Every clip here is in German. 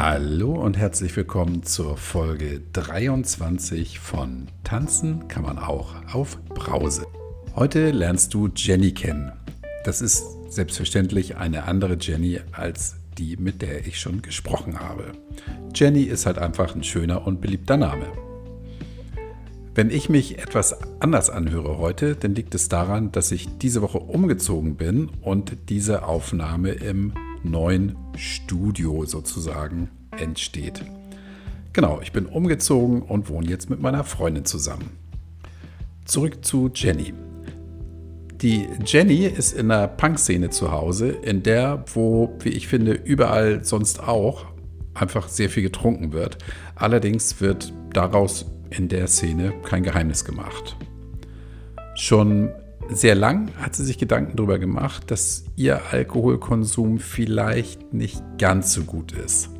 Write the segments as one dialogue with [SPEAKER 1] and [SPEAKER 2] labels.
[SPEAKER 1] Hallo und herzlich willkommen zur Folge 23 von Tanzen kann man auch auf Brause. Heute lernst du Jenny kennen. Das ist selbstverständlich eine andere Jenny als die, mit der ich schon gesprochen habe. Jenny ist halt einfach ein schöner und beliebter Name. Wenn ich mich etwas anders anhöre heute, dann liegt es daran, dass ich diese Woche umgezogen bin und diese Aufnahme im neuen Studio sozusagen entsteht. Genau, ich bin umgezogen und wohne jetzt mit meiner Freundin zusammen. Zurück zu Jenny. Die Jenny ist in der Punk-Szene zu Hause, in der, wo, wie ich finde, überall sonst auch einfach sehr viel getrunken wird. Allerdings wird daraus in der Szene kein Geheimnis gemacht. Schon sehr lang hat sie sich Gedanken darüber gemacht, dass ihr Alkoholkonsum vielleicht nicht ganz so gut ist.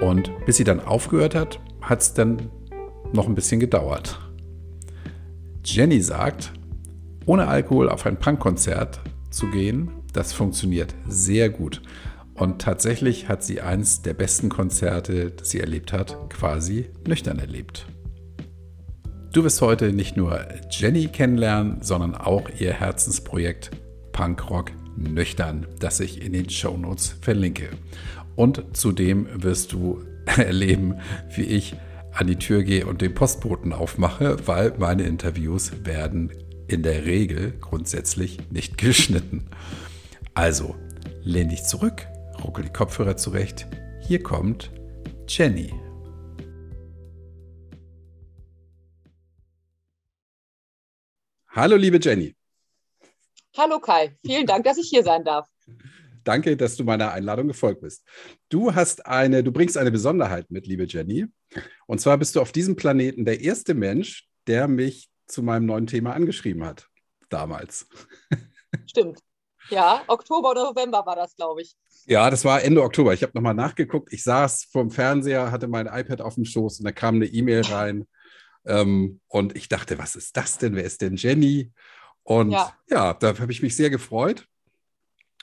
[SPEAKER 1] Und bis sie dann aufgehört hat, hat es dann noch ein bisschen gedauert. Jenny sagt, ohne Alkohol auf ein Punkkonzert zu gehen, das funktioniert sehr gut. Und tatsächlich hat sie eins der besten Konzerte, das sie erlebt hat, quasi nüchtern erlebt. Du wirst heute nicht nur Jenny kennenlernen, sondern auch ihr Herzensprojekt Punkrock Nüchtern, das ich in den Shownotes verlinke. Und zudem wirst du erleben, wie ich an die Tür gehe und den Postboten aufmache, weil meine Interviews werden in der Regel grundsätzlich nicht geschnitten. Also, lehn dich zurück, ruckel die Kopfhörer zurecht. Hier kommt Jenny. Hallo, liebe Jenny.
[SPEAKER 2] Hallo Kai, vielen Dank, dass ich hier sein darf.
[SPEAKER 1] Danke, dass du meiner Einladung gefolgt bist. Du hast eine, du bringst eine Besonderheit mit, liebe Jenny. Und zwar bist du auf diesem Planeten der erste Mensch, der mich zu meinem neuen Thema angeschrieben hat. Damals.
[SPEAKER 2] Stimmt. Ja, Oktober oder November war das, glaube ich.
[SPEAKER 1] Ja, das war Ende Oktober. Ich habe nochmal nachgeguckt. Ich saß vorm Fernseher, hatte mein iPad auf dem Schoß und da kam eine E-Mail rein. Ähm, und ich dachte, was ist das denn? Wer ist denn Jenny? Und ja, ja da habe ich mich sehr gefreut.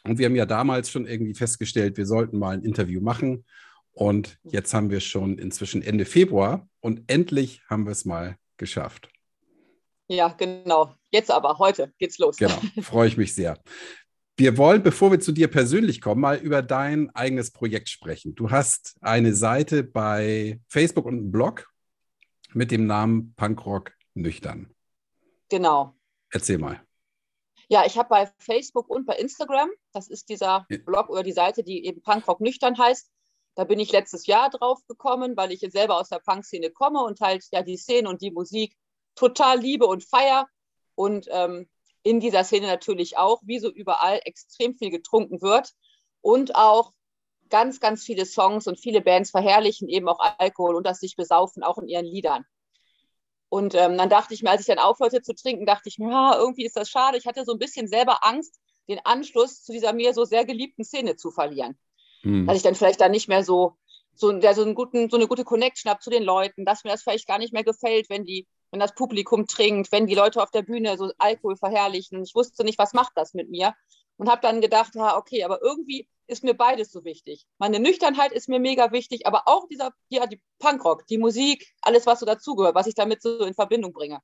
[SPEAKER 1] Und wir haben ja damals schon irgendwie festgestellt, wir sollten mal ein Interview machen. Und jetzt haben wir schon inzwischen Ende Februar und endlich haben wir es mal geschafft.
[SPEAKER 2] Ja, genau. Jetzt aber, heute geht's los.
[SPEAKER 1] Genau, freue ich mich sehr. Wir wollen, bevor wir zu dir persönlich kommen, mal über dein eigenes Projekt sprechen. Du hast eine Seite bei Facebook und einen Blog mit dem Namen Punkrock Nüchtern.
[SPEAKER 2] Genau.
[SPEAKER 1] Erzähl mal.
[SPEAKER 2] Ja, ich habe bei Facebook und bei Instagram, das ist dieser Blog oder die Seite, die eben Punkrock Nüchtern heißt. Da bin ich letztes Jahr drauf gekommen, weil ich jetzt selber aus der Punk-Szene komme und halt ja die Szene und die Musik total liebe und feier. Und ähm, in dieser Szene natürlich auch, wie so überall, extrem viel getrunken wird und auch ganz, ganz viele Songs und viele Bands verherrlichen eben auch Alkohol und das sich besaufen, auch in ihren Liedern. Und ähm, dann dachte ich mir, als ich dann aufhörte zu trinken, dachte ich mir, ja, irgendwie ist das schade. Ich hatte so ein bisschen selber Angst, den Anschluss zu dieser mir so sehr geliebten Szene zu verlieren. Mhm. Dass ich dann vielleicht dann nicht mehr so, so, ja, so, einen guten, so eine gute Connection habe zu den Leuten, dass mir das vielleicht gar nicht mehr gefällt, wenn die, wenn das Publikum trinkt, wenn die Leute auf der Bühne so Alkohol verherrlichen. Ich wusste nicht, was macht das mit mir. Und habe dann gedacht, ja, okay, aber irgendwie ist mir beides so wichtig. Meine Nüchternheit ist mir mega wichtig, aber auch dieser, ja, die Punkrock, die Musik, alles, was so dazugehört, was ich damit so in Verbindung bringe.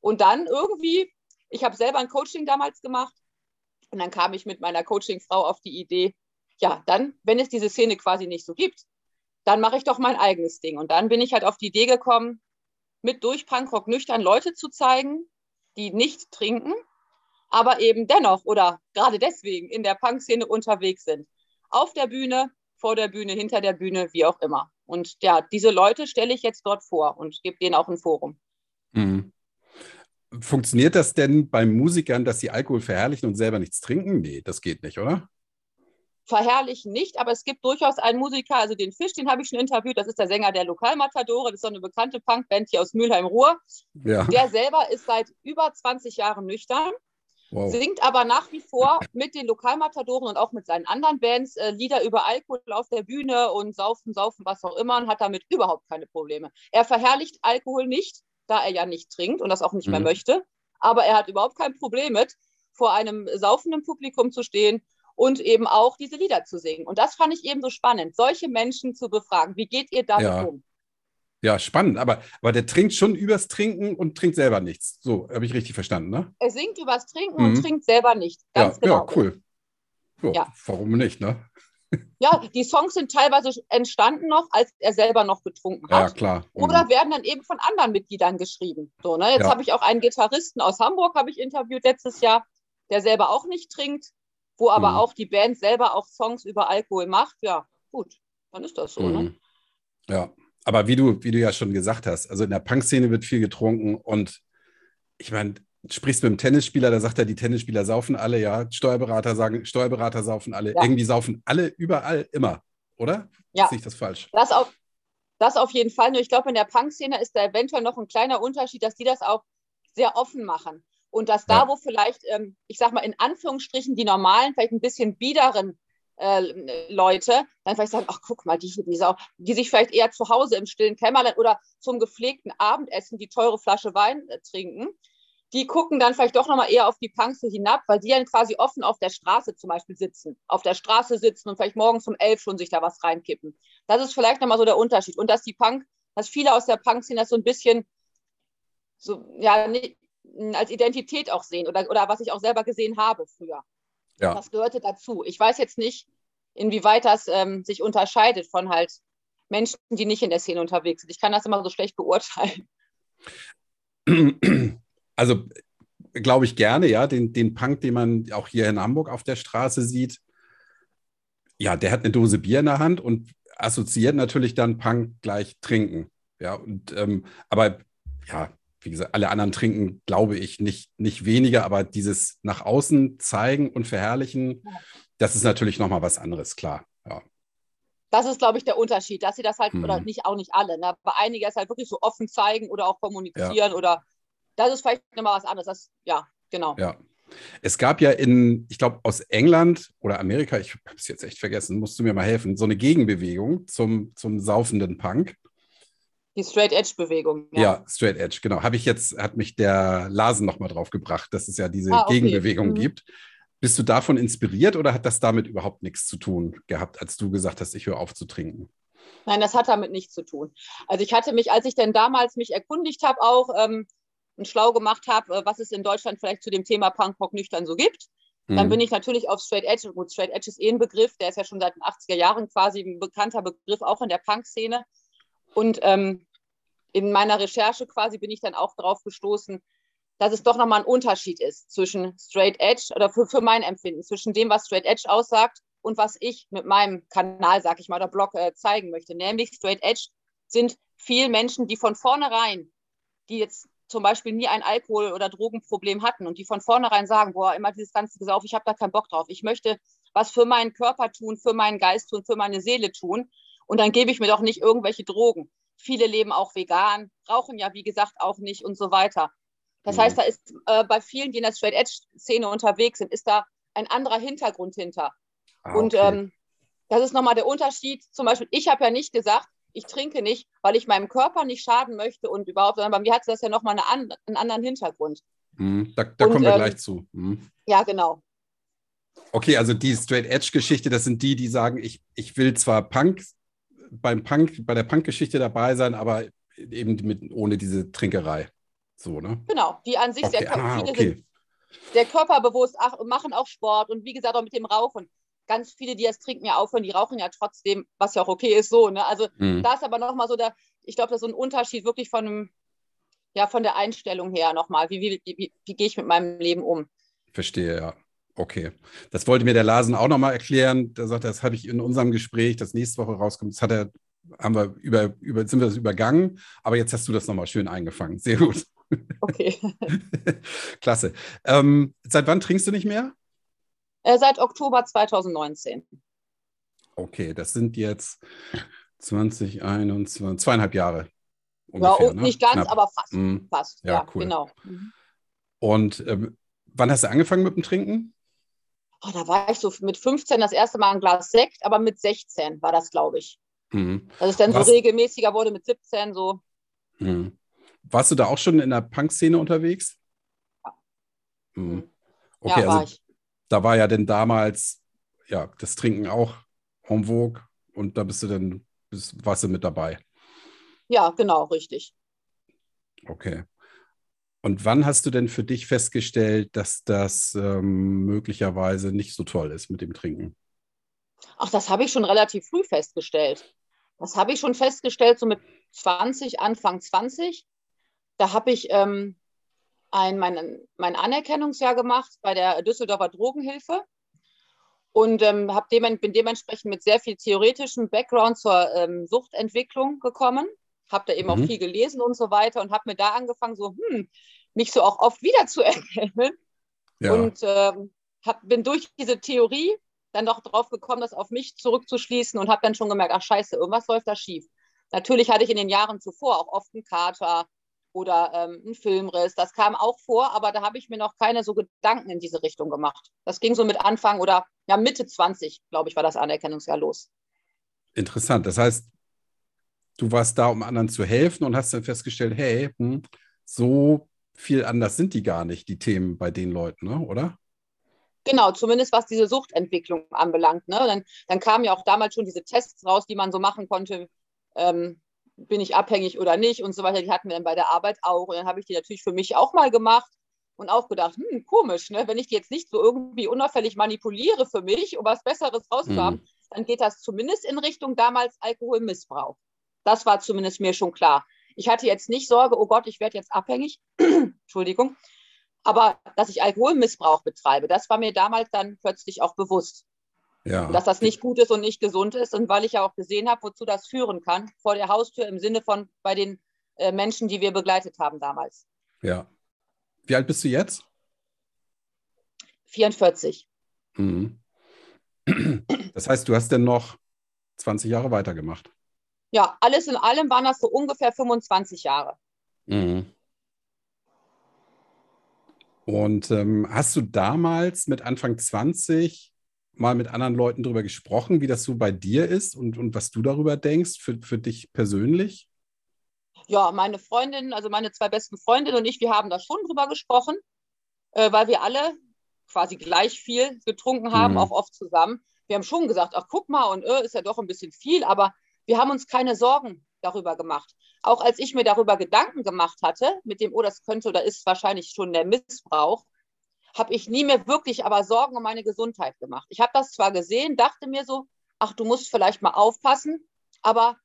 [SPEAKER 2] Und dann irgendwie, ich habe selber ein Coaching damals gemacht und dann kam ich mit meiner Coachingfrau auf die Idee, ja, dann, wenn es diese Szene quasi nicht so gibt, dann mache ich doch mein eigenes Ding. Und dann bin ich halt auf die Idee gekommen, mit durch Punkrock nüchtern Leute zu zeigen, die nicht trinken, aber eben dennoch oder gerade deswegen in der Punk-Szene unterwegs sind. Auf der Bühne, vor der Bühne, hinter der Bühne, wie auch immer. Und ja, diese Leute stelle ich jetzt dort vor und gebe denen auch ein Forum.
[SPEAKER 1] Mhm. Funktioniert das denn bei Musikern, dass sie Alkohol verherrlichen und selber nichts trinken? Nee, das geht nicht, oder?
[SPEAKER 2] Verherrlichen nicht, aber es gibt durchaus einen Musiker, also den Fisch, den habe ich schon interviewt, das ist der Sänger der Lokalmatadore, das ist so eine bekannte Punkband hier aus Mülheim-Ruhr. Ja. Der selber ist seit über 20 Jahren nüchtern Wow. Singt aber nach wie vor mit den Lokalmatadoren und auch mit seinen anderen Bands äh, Lieder über Alkohol auf der Bühne und saufen, saufen, was auch immer und hat damit überhaupt keine Probleme. Er verherrlicht Alkohol nicht, da er ja nicht trinkt und das auch nicht mhm. mehr möchte. Aber er hat überhaupt kein Problem mit, vor einem saufenden Publikum zu stehen und eben auch diese Lieder zu singen. Und das fand ich eben so spannend, solche Menschen zu befragen. Wie geht ihr damit
[SPEAKER 1] Ja.
[SPEAKER 2] um?
[SPEAKER 1] Ja, spannend. Aber, aber der trinkt schon übers Trinken und trinkt selber nichts. So, habe ich richtig verstanden, ne?
[SPEAKER 2] Er singt übers Trinken
[SPEAKER 1] Mhm.
[SPEAKER 2] und trinkt selber nicht. Ganz
[SPEAKER 1] ja,
[SPEAKER 2] genau.
[SPEAKER 1] ja, cool. Ja,
[SPEAKER 2] Ja.
[SPEAKER 1] Warum nicht, ne?
[SPEAKER 2] Ja, die Songs sind teilweise entstanden noch, als er selber noch getrunken
[SPEAKER 1] Ja,
[SPEAKER 2] hat.
[SPEAKER 1] klar. Mhm.
[SPEAKER 2] Oder werden dann eben von anderen Mitgliedern geschrieben. So, ne? Jetzt
[SPEAKER 1] Ja.
[SPEAKER 2] habe ich auch einen Gitarristen aus Hamburg, habe ich interviewt letztes Jahr, der selber auch nicht trinkt, wo aber
[SPEAKER 1] Mhm.
[SPEAKER 2] auch die Band selber auch Songs über Alkohol macht. Ja, gut, dann ist das so. Ne?
[SPEAKER 1] Mhm. Ja, aber wie du, wie du ja schon gesagt hast, also in der Punk-Szene wird viel getrunken und ich meine, du sprichst mit einem Tennisspieler, da sagt er, die Tennisspieler saufen alle, ja. Steuerberater sagen, Steuerberater saufen alle.
[SPEAKER 2] Ja.
[SPEAKER 1] Irgendwie saufen alle überall immer, oder?
[SPEAKER 2] Ja.
[SPEAKER 1] Sehe ich das falsch?
[SPEAKER 2] Das auf, das auf jeden Fall. Nur ich glaube, in der Punk-Szene ist da eventuell noch ein kleiner Unterschied, dass die das auch sehr offen machen. Und dass da,
[SPEAKER 1] Ja.
[SPEAKER 2] wo vielleicht, ähm, ich sag mal, in Anführungsstrichen die normalen, vielleicht ein bisschen biederen äh, Leute, dann vielleicht sagen, ach guck mal, die hier, die Sau, die sich vielleicht eher zu Hause im stillen Kämmerlein oder zum gepflegten Abendessen die teure Flasche Wein äh, trinken, die gucken dann vielleicht doch nochmal eher auf die Punks so hinab, weil die dann quasi offen auf der Straße zum Beispiel sitzen, auf der Straße sitzen und vielleicht morgens um elf schon sich da was reinkippen. Das ist vielleicht nochmal so der Unterschied. Und dass die Punk, dass viele aus der Punk-Szene das so ein bisschen so, ja, als Identität auch sehen oder, oder was ich auch selber gesehen habe früher.
[SPEAKER 1] Ja.
[SPEAKER 2] Das gehörte dazu. Ich weiß jetzt nicht, inwieweit das ähm, sich unterscheidet von halt Menschen, die nicht in der Szene unterwegs sind. Ich kann das immer so schlecht beurteilen.
[SPEAKER 1] Also glaube ich gerne, ja, den, den Punk, den man auch hier in Hamburg auf der Straße sieht, ja, der hat eine Dose Bier in der Hand und assoziiert natürlich dann Punk gleich trinken. Ja, und ähm, aber ja, wie gesagt, alle anderen trinken, glaube ich, nicht, nicht weniger, aber dieses nach außen zeigen und verherrlichen, das ist natürlich nochmal was anderes, klar. Ja.
[SPEAKER 2] Das ist, glaube ich, der Unterschied, dass sie das halt,
[SPEAKER 1] Mhm.
[SPEAKER 2] oder nicht auch nicht alle, ne, aber einige es halt wirklich so offen zeigen oder auch kommunizieren oder das ist vielleicht nochmal was anderes. Das, ja, genau.
[SPEAKER 1] Ja. Es gab ja in, ich glaube, aus England oder Amerika, ich habe es jetzt echt vergessen, musst du mir mal helfen, so eine Gegenbewegung zum, zum saufenden Punk.
[SPEAKER 2] Die Straight Edge Bewegung.
[SPEAKER 1] Ja, Straight Edge, genau. Habe ich jetzt, hat mich der Lasen nochmal drauf gebracht, dass es ja diese
[SPEAKER 2] Ah, okay.
[SPEAKER 1] Gegenbewegung
[SPEAKER 2] Mhm.
[SPEAKER 1] gibt. Bist du davon inspiriert oder hat das damit überhaupt nichts zu tun gehabt, als du gesagt hast, ich höre auf zu trinken?
[SPEAKER 2] Nein, das hat damit nichts zu tun. Also ich hatte mich, als ich denn damals mich erkundigt habe, auch ähm, und schlau gemacht habe, äh, was es in Deutschland vielleicht zu dem Thema Punkrock nüchtern so gibt, dann
[SPEAKER 1] Mhm.
[SPEAKER 2] bin ich natürlich auf Straight Edge. Gut, Straight Edge ist eh ein Begriff, der ist ja schon seit den 80er Jahren quasi ein bekannter Begriff, auch in der Punk-Szene. Und ähm, in meiner Recherche quasi bin ich dann auch darauf gestoßen, dass es doch nochmal ein Unterschied ist zwischen Straight Edge oder für, für mein Empfinden, zwischen dem, was Straight Edge aussagt und was ich mit meinem Kanal, sag ich mal, oder Blog äh, zeigen möchte. Nämlich Straight Edge sind viel Menschen, die von vornherein, die jetzt zum Beispiel nie ein Alkohol- oder Drogenproblem hatten und die von vornherein sagen, boah, immer dieses ganze Gesauf, ich habe da keinen Bock drauf. Ich möchte was für meinen Körper tun, für meinen Geist tun, für meine Seele tun. Und dann gebe ich mir doch nicht irgendwelche Drogen. Viele leben auch vegan, rauchen ja, wie gesagt, auch nicht und so weiter. Das
[SPEAKER 1] Mhm.
[SPEAKER 2] heißt, da ist äh, bei vielen, die in der Straight Edge-Szene unterwegs sind, ist da ein anderer Hintergrund hinter.
[SPEAKER 1] Ah,
[SPEAKER 2] Und
[SPEAKER 1] okay.
[SPEAKER 2] ähm, das ist nochmal der Unterschied. Zum Beispiel, ich habe ja nicht gesagt, ich trinke nicht, weil ich meinem Körper nicht schaden möchte und überhaupt, sondern bei mir hat das ja nochmal eine an, einen anderen Hintergrund.
[SPEAKER 1] Mhm, da da
[SPEAKER 2] und,
[SPEAKER 1] kommen wir
[SPEAKER 2] ähm,
[SPEAKER 1] gleich zu. Mhm.
[SPEAKER 2] Ja, genau.
[SPEAKER 1] Okay, also die Straight Edge-Geschichte, das sind die, die sagen, ich, ich will zwar Punk beim Punk, bei der Punk-Geschichte dabei sein, aber eben mit, ohne diese Trinkerei. So, ne?
[SPEAKER 2] Genau. Die an sich
[SPEAKER 1] Okay,
[SPEAKER 2] sehr,
[SPEAKER 1] ah,
[SPEAKER 2] viele
[SPEAKER 1] okay.
[SPEAKER 2] sind sehr körperbewusst, ach, machen auch Sport und wie gesagt auch mit dem Rauchen. Ganz viele, die das trinken, ja aufhören, die rauchen ja trotzdem, was ja auch okay ist, so. Ne? Also
[SPEAKER 1] Mhm.
[SPEAKER 2] da ist aber nochmal so der, ich glaube, das ist so ein Unterschied wirklich von, ja, von der Einstellung her nochmal. Wie, wie, wie, wie gehe ich mit meinem Leben um?
[SPEAKER 1] Verstehe, ja. Okay. Das wollte mir der Lasen auch nochmal erklären. Der sagt, das habe ich in unserem Gespräch, das nächste Woche rauskommt. Das hat er, haben wir über, über, sind wir das übergangen, aber jetzt hast du das nochmal schön eingefangen. Sehr gut.
[SPEAKER 2] Okay.
[SPEAKER 1] Klasse. Ähm, seit wann trinkst du nicht mehr?
[SPEAKER 2] Äh, seit Oktober 2019.
[SPEAKER 1] Okay, das sind jetzt 2021, zweieinhalb Jahre.
[SPEAKER 2] Ja,
[SPEAKER 1] Ungefähr,
[SPEAKER 2] und
[SPEAKER 1] ne?
[SPEAKER 2] nicht ganz,
[SPEAKER 1] Knapp.
[SPEAKER 2] aber fast.
[SPEAKER 1] Mhm.
[SPEAKER 2] Fast,
[SPEAKER 1] Ja,
[SPEAKER 2] ja,
[SPEAKER 1] cool.
[SPEAKER 2] genau. Mhm.
[SPEAKER 1] Und ähm, wann hast du angefangen mit dem Trinken?
[SPEAKER 2] Oh, da war ich so mit 15 das erste Mal ein Glas Sekt, aber mit 16 war das, glaube ich.
[SPEAKER 1] Mhm.
[SPEAKER 2] Dass es dann
[SPEAKER 1] Was-
[SPEAKER 2] so regelmäßiger wurde mit 17, so.
[SPEAKER 1] Mhm. Warst du da auch schon in der Punk-Szene unterwegs?
[SPEAKER 2] Ja.
[SPEAKER 1] Mhm.
[SPEAKER 2] Ja,
[SPEAKER 1] Okay,
[SPEAKER 2] war
[SPEAKER 1] also
[SPEAKER 2] ich.
[SPEAKER 1] da war ja denn damals ja, das Trinken auch en vogue und da bist du dann, bist, warst du mit dabei.
[SPEAKER 2] Ja, genau, richtig.
[SPEAKER 1] Okay. Und wann hast du denn für dich festgestellt, dass das ähm, möglicherweise nicht so toll ist mit dem Trinken?
[SPEAKER 2] Ach, das habe ich schon relativ früh festgestellt. Das habe ich schon festgestellt, so mit 20, Anfang 20. Da habe ich ähm, ein, mein, mein Anerkennungsjahr gemacht bei der Düsseldorfer Drogenhilfe und ähm, dem, bin dementsprechend mit sehr viel theoretischem Background zur ähm, Suchtentwicklung gekommen. Habe da eben mhm. auch viel gelesen und so weiter und habe mir da angefangen, so hm, mich so auch oft wiederzuerkennen. Ja. Und ähm, hab, bin durch diese Theorie dann doch drauf gekommen, das auf mich zurückzuschließen und habe dann schon gemerkt, ach scheiße, irgendwas läuft da schief. Natürlich hatte ich in den Jahren zuvor auch oft einen Kater oder ähm, einen Filmriss. Das kam auch vor, aber da habe ich mir noch keine so Gedanken in diese Richtung gemacht. Das ging so mit Anfang oder ja Mitte 20, glaube ich, war das Anerkennungsjahr los.
[SPEAKER 1] Interessant. Das heißt, du warst da, um anderen zu helfen und hast dann festgestellt, hey, hm, so viel anders sind die gar nicht, die Themen bei den Leuten, ne? oder?
[SPEAKER 2] Genau, zumindest was diese Suchtentwicklung anbelangt. Ne? Dann, dann kamen ja auch damals schon diese Tests raus, die man so machen konnte. Ähm, bin ich abhängig oder nicht und so weiter. Die hatten wir dann bei der Arbeit auch. Und dann habe ich die natürlich für mich auch mal gemacht und auch gedacht, hm, komisch, ne? wenn ich die jetzt nicht so irgendwie unauffällig manipuliere für mich, um was Besseres rauszuhaben, mhm. dann geht das zumindest in Richtung damals Alkoholmissbrauch. Das war zumindest mir schon klar. Ich hatte jetzt nicht Sorge, oh Gott, ich werde jetzt abhängig. Entschuldigung. Aber dass ich Alkoholmissbrauch betreibe, das war mir damals dann plötzlich auch bewusst. Ja. dass das nicht gut ist und nicht gesund ist. Und weil ich ja auch gesehen habe, wozu das führen kann, vor der Haustür im Sinne von bei den äh, Menschen, die wir begleitet haben damals.
[SPEAKER 1] Ja. Wie alt bist du jetzt?
[SPEAKER 2] 44.
[SPEAKER 1] Mhm. Das heißt, du hast denn noch 20 Jahre weitergemacht?
[SPEAKER 2] Ja, alles in allem waren das so ungefähr 25 Jahre. Mhm.
[SPEAKER 1] Und ähm, hast du damals mit Anfang 20 mal mit anderen Leuten darüber gesprochen, wie das so bei dir ist und, und was du darüber denkst, für, für dich persönlich?
[SPEAKER 2] Ja, meine Freundin, also meine zwei besten Freundinnen und ich, wir haben da schon drüber gesprochen, äh, weil wir alle quasi gleich viel getrunken haben, mhm. auch oft zusammen. Wir haben schon gesagt, ach guck mal, und äh, ist ja doch ein bisschen viel, aber wir haben uns keine Sorgen darüber gemacht. Auch als ich mir darüber Gedanken gemacht hatte, mit dem, oh, das könnte oder ist wahrscheinlich schon der Missbrauch, habe ich nie mehr wirklich aber Sorgen um meine Gesundheit gemacht. Ich habe das zwar gesehen, dachte mir so, ach, du musst vielleicht mal aufpassen, aber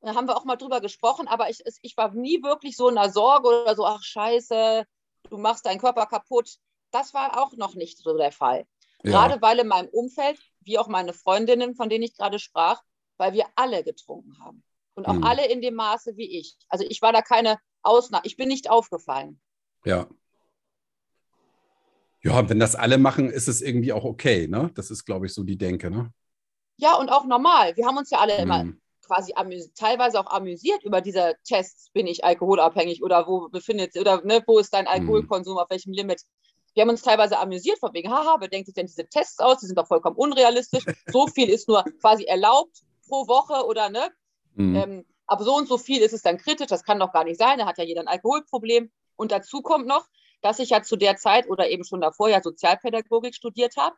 [SPEAKER 2] da haben wir auch mal drüber gesprochen, aber ich, ich war nie wirklich so in der Sorge oder so, ach scheiße, du machst deinen Körper kaputt. Das war auch noch nicht so der Fall. Ja. Gerade weil in meinem Umfeld, wie auch meine Freundinnen, von denen ich gerade sprach, weil wir alle getrunken haben. Und auch mhm. alle in dem Maße wie ich. Also ich war da keine Ausnahme. Ich bin nicht aufgefallen.
[SPEAKER 1] Ja. Ja, wenn das alle machen, ist es irgendwie auch okay, ne? Das ist, glaube ich, so die Denke, ne?
[SPEAKER 2] Ja, und auch normal. Wir haben uns ja alle mhm. immer quasi teilweise auch amüsiert über diese Tests, bin ich alkoholabhängig oder wo befindet oder ne, wo ist dein. Alkoholkonsum, mhm. auf welchem Limit. Wir haben uns teilweise amüsiert, von wegen, haha, wer denkt sich denn diese Tests aus? Die sind doch vollkommen unrealistisch. So viel ist nur quasi erlaubt pro Woche oder ne? Mhm. Ähm, aber so und so viel ist es dann kritisch, das kann doch gar nicht sein, da hat ja jeder ein Alkoholproblem. Und dazu kommt noch, dass ich ja zu der Zeit oder eben schon davor ja Sozialpädagogik studiert habe.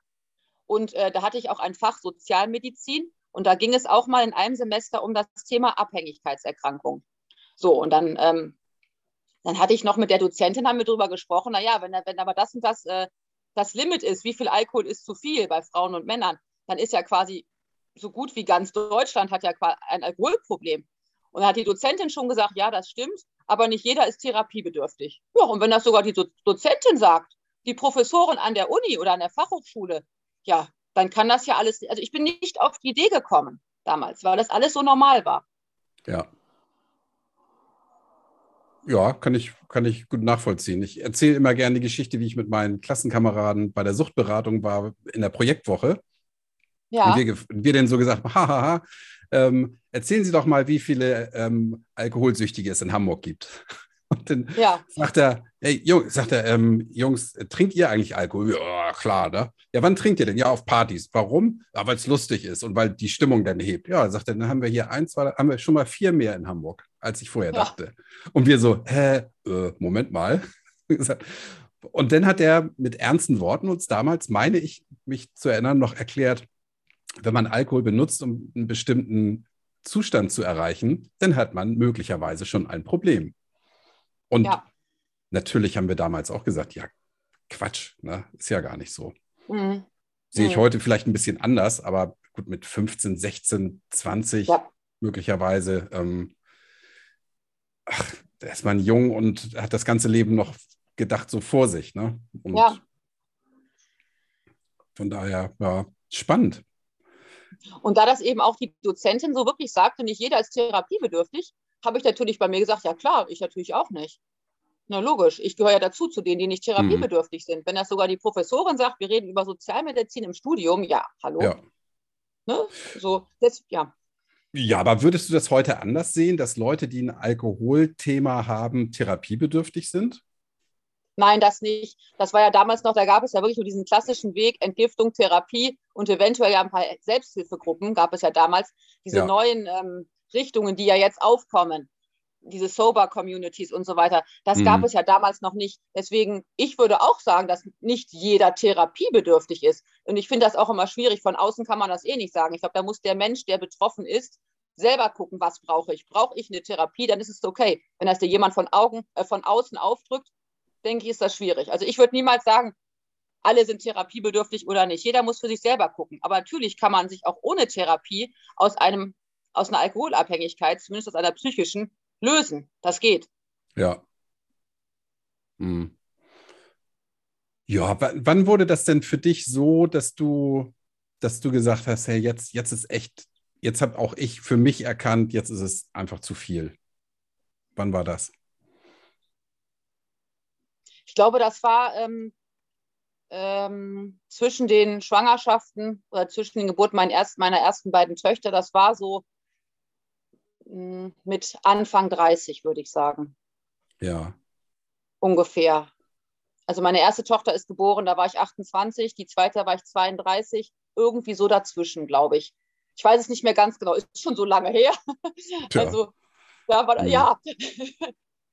[SPEAKER 2] Und äh, da hatte ich auch ein Fach Sozialmedizin. Und da ging es auch mal in einem Semester um das Thema Abhängigkeitserkrankung. So, und dann, ähm, dann hatte ich noch mit der Dozentin haben wir darüber gesprochen, naja, wenn, wenn aber das und das äh, das Limit ist, wie viel Alkohol ist zu viel bei Frauen und Männern, dann ist ja quasi so gut wie ganz Deutschland hat ja ein Alkoholproblem. Und da hat die Dozentin schon gesagt, ja, das stimmt, aber nicht jeder ist therapiebedürftig. Ja, und wenn das sogar die Do Dozentin sagt, die Professorin an der Uni oder an der Fachhochschule, ja, dann kann das ja alles, also ich bin nicht auf die Idee gekommen damals, weil das alles so normal war.
[SPEAKER 1] Ja. Ja, kann ich, kann ich gut nachvollziehen. Ich erzähle immer gerne die Geschichte, wie ich mit meinen Klassenkameraden bei der Suchtberatung war in der Projektwoche. Ja. Und wir, wir denn so gesagt, hahaha, ähm, erzählen Sie doch mal, wie viele ähm, Alkoholsüchtige es in Hamburg gibt. Und dann ja. sagt er, hey, Jungs, sagt er, ähm, Jungs, trinkt ihr eigentlich Alkohol? Ja, klar, ne? Ja, wann trinkt ihr denn? Ja, auf Partys. Warum? Ja, weil es lustig ist und weil die Stimmung dann hebt. Ja, sagt er, dann haben wir hier eins, zwei, haben wir schon mal vier mehr in Hamburg, als ich vorher ja. dachte. Und wir so, hä, äh, Moment mal. und dann hat er mit ernsten Worten uns damals, meine ich, mich zu erinnern, noch erklärt, wenn man Alkohol benutzt, um einen bestimmten Zustand zu erreichen, dann hat man möglicherweise schon ein Problem. Und ja. natürlich haben wir damals auch gesagt, ja, Quatsch, ne? ist ja gar nicht so. Mhm. Sehe ich mhm. heute vielleicht ein bisschen anders, aber gut, mit 15, 16, 20 ja. möglicherweise, ähm, ach, da ist man jung und hat das ganze Leben noch gedacht so vor sich. Ne? Und ja. Von daher, ja, spannend.
[SPEAKER 2] Und da das eben auch die Dozentin so wirklich sagte, nicht jeder ist therapiebedürftig, habe ich natürlich bei mir gesagt, ja klar, ich natürlich auch nicht. Na logisch, ich gehöre ja dazu, zu denen, die nicht therapiebedürftig mhm. sind. Wenn das sogar die Professorin sagt, wir reden über Sozialmedizin im Studium, ja, hallo. Ja. Ne? So, das, ja.
[SPEAKER 1] Ja, aber würdest du das heute anders sehen, dass Leute, die ein Alkoholthema haben, therapiebedürftig sind?
[SPEAKER 2] Nein, das nicht. Das war ja damals noch, da gab es ja wirklich nur diesen klassischen Weg, Entgiftung, Therapie und eventuell ja ein paar Selbsthilfegruppen, gab es ja damals, diese ja. neuen ähm, Richtungen, die ja jetzt aufkommen, diese Sober-Communities und so weiter. Das mhm. gab es ja damals noch nicht. Deswegen, ich würde auch sagen, dass nicht jeder therapiebedürftig ist. Und ich finde das auch immer schwierig. Von außen kann man das eh nicht sagen. Ich glaube, da muss der Mensch, der betroffen ist, selber gucken, was brauche ich. Brauche ich eine Therapie, dann ist es okay. Wenn das dir jemand von, Augen, äh, von außen aufdrückt, denke ich, ist das schwierig. Also ich würde niemals sagen, alle sind therapiebedürftig oder nicht. Jeder muss für sich selber gucken. Aber natürlich kann man sich auch ohne Therapie aus einem aus einer Alkoholabhängigkeit, zumindest aus einer psychischen, lösen. Das geht.
[SPEAKER 1] Ja. Hm. Ja, wann wurde das denn für dich so, dass du, dass du gesagt hast, hey, jetzt, jetzt ist echt, jetzt habe auch ich für mich erkannt, jetzt ist es einfach zu viel. Wann war das?
[SPEAKER 2] Ich glaube, das war ähm, ähm, zwischen den Schwangerschaften oder zwischen den Geburten mein erst, meiner ersten beiden Töchter. Das war so mh, hm, mit Anfang 30, würde ich sagen.
[SPEAKER 1] Ja.
[SPEAKER 2] Ungefähr. Also meine erste Tochter ist geboren, da war ich 28, die zweite war ich 32, irgendwie so dazwischen, glaube ich. Ich weiß es nicht mehr ganz genau, ist schon so lange her. Tja. Also, da war, mhm. ja.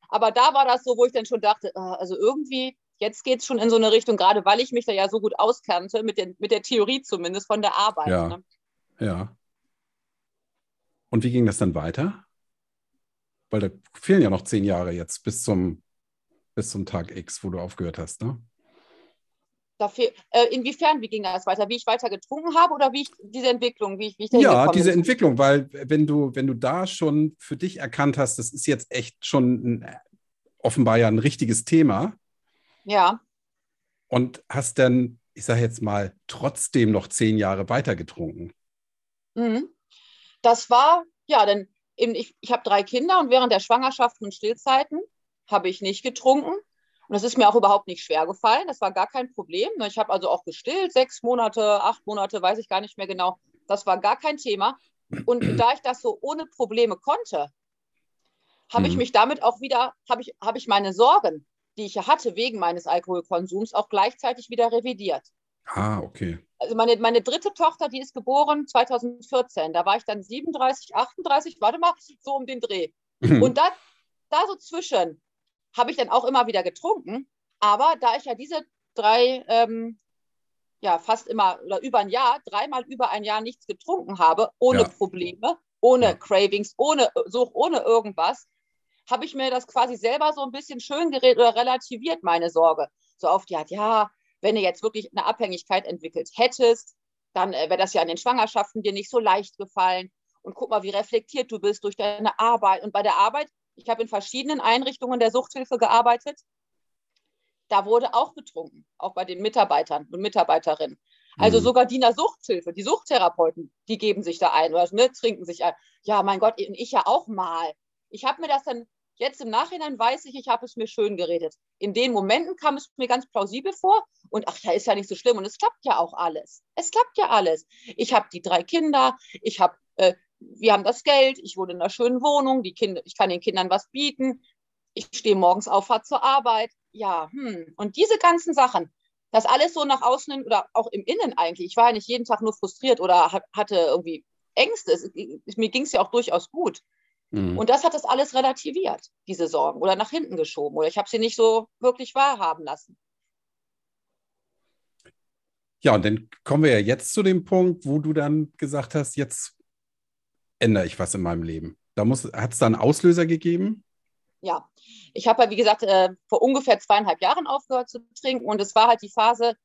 [SPEAKER 2] Aber da war das so, wo ich dann schon dachte, äh, also irgendwie, jetzt geht es schon in so eine Richtung, gerade weil ich mich da ja so gut auskannte, mit, den, mit der Theorie zumindest von der Arbeit.
[SPEAKER 1] Ja. Ne? ja. Und wie ging das dann weiter? Weil da fehlen ja noch zehn Jahre jetzt bis zum, bis zum Tag X, wo du aufgehört hast, ne?
[SPEAKER 2] Dafür, äh, inwiefern, wie ging das weiter? Wie ich weiter getrunken habe oder wie ich diese Entwicklung, wie ich, wie ich
[SPEAKER 1] Ja, diese bin? Entwicklung, weil wenn du, wenn du da schon für dich erkannt hast, das ist jetzt echt schon ein, offenbar ja ein richtiges Thema.
[SPEAKER 2] Ja.
[SPEAKER 1] Und hast dann, ich sage jetzt mal, trotzdem noch zehn Jahre weiter getrunken.
[SPEAKER 2] Mhm. Das war, ja, denn ich, ich habe drei Kinder und während der Schwangerschaften und Stillzeiten habe ich nicht getrunken. Und das ist mir auch überhaupt nicht schwer gefallen. Das war gar kein Problem. Ne, ich habe also auch gestillt, sechs Monate, acht Monate, weiß ich gar nicht mehr genau. Das war gar kein Thema. Und da ich das so ohne Probleme konnte, habe mhm. ich mich damit auch wieder, habe ich, hab ich meine Sorgen, die ich hatte wegen meines Alkoholkonsums, auch gleichzeitig wieder revidiert.
[SPEAKER 1] Ah, okay.
[SPEAKER 2] Also meine, meine dritte Tochter, die ist geboren 2014. Da war ich dann 37, 38, warte mal, so um den Dreh. Mhm. Und da, da so zwischen habe ich dann auch immer wieder getrunken. Aber da ich ja diese drei, ähm, ja, fast immer oder über ein Jahr, dreimal über ein Jahr nichts getrunken habe, ohne ja. Probleme, ohne ja. Cravings, ohne, so, ohne irgendwas, habe ich mir das quasi selber so ein bisschen schön geredet oder relativiert, meine Sorge. So auf die Art, ja, wenn du jetzt wirklich eine Abhängigkeit entwickelt hättest, dann äh, wäre das ja an den Schwangerschaften dir nicht so leicht gefallen. Und guck mal, wie reflektiert du bist durch deine Arbeit. Und bei der Arbeit ich habe in verschiedenen Einrichtungen der Suchthilfe gearbeitet. Da wurde auch getrunken, auch bei den Mitarbeitern und Mitarbeiterinnen. Also mhm. sogar die in der Suchthilfe, die Suchttherapeuten, die geben sich da ein oder ne, trinken sich ein. Ja, mein Gott, ich ja auch mal. Ich habe mir das dann, jetzt im Nachhinein weiß ich, ich habe es mir schön geredet. In den Momenten kam es mir ganz plausibel vor und ach ja, ist ja nicht so schlimm und es klappt ja auch alles. Es klappt ja alles. Ich habe die drei Kinder, ich habe äh, wir haben das Geld, ich wohne in einer schönen Wohnung, die Kinder, ich kann den Kindern was bieten, ich stehe morgens auf, fahre zur Arbeit. Ja, hm. Und diese ganzen Sachen, das alles so nach außen oder auch im Innen eigentlich. Ich war ja nicht jeden Tag nur frustriert oder hatte irgendwie Ängste. Es, mir ging es ja auch durchaus gut. Mhm. Und das hat das alles relativiert, diese Sorgen, oder nach hinten geschoben. Oder ich habe sie nicht so wirklich wahrhaben lassen.
[SPEAKER 1] Ja, und dann kommen wir ja jetzt zu dem Punkt, wo du dann gesagt hast, jetzt ändere ich was in meinem Leben. Da hat es da einen Auslöser gegeben?
[SPEAKER 2] Ja, ich habe ja, wie gesagt, äh, vor ungefähr zweieinhalb Jahren aufgehört zu trinken und es war halt die Phase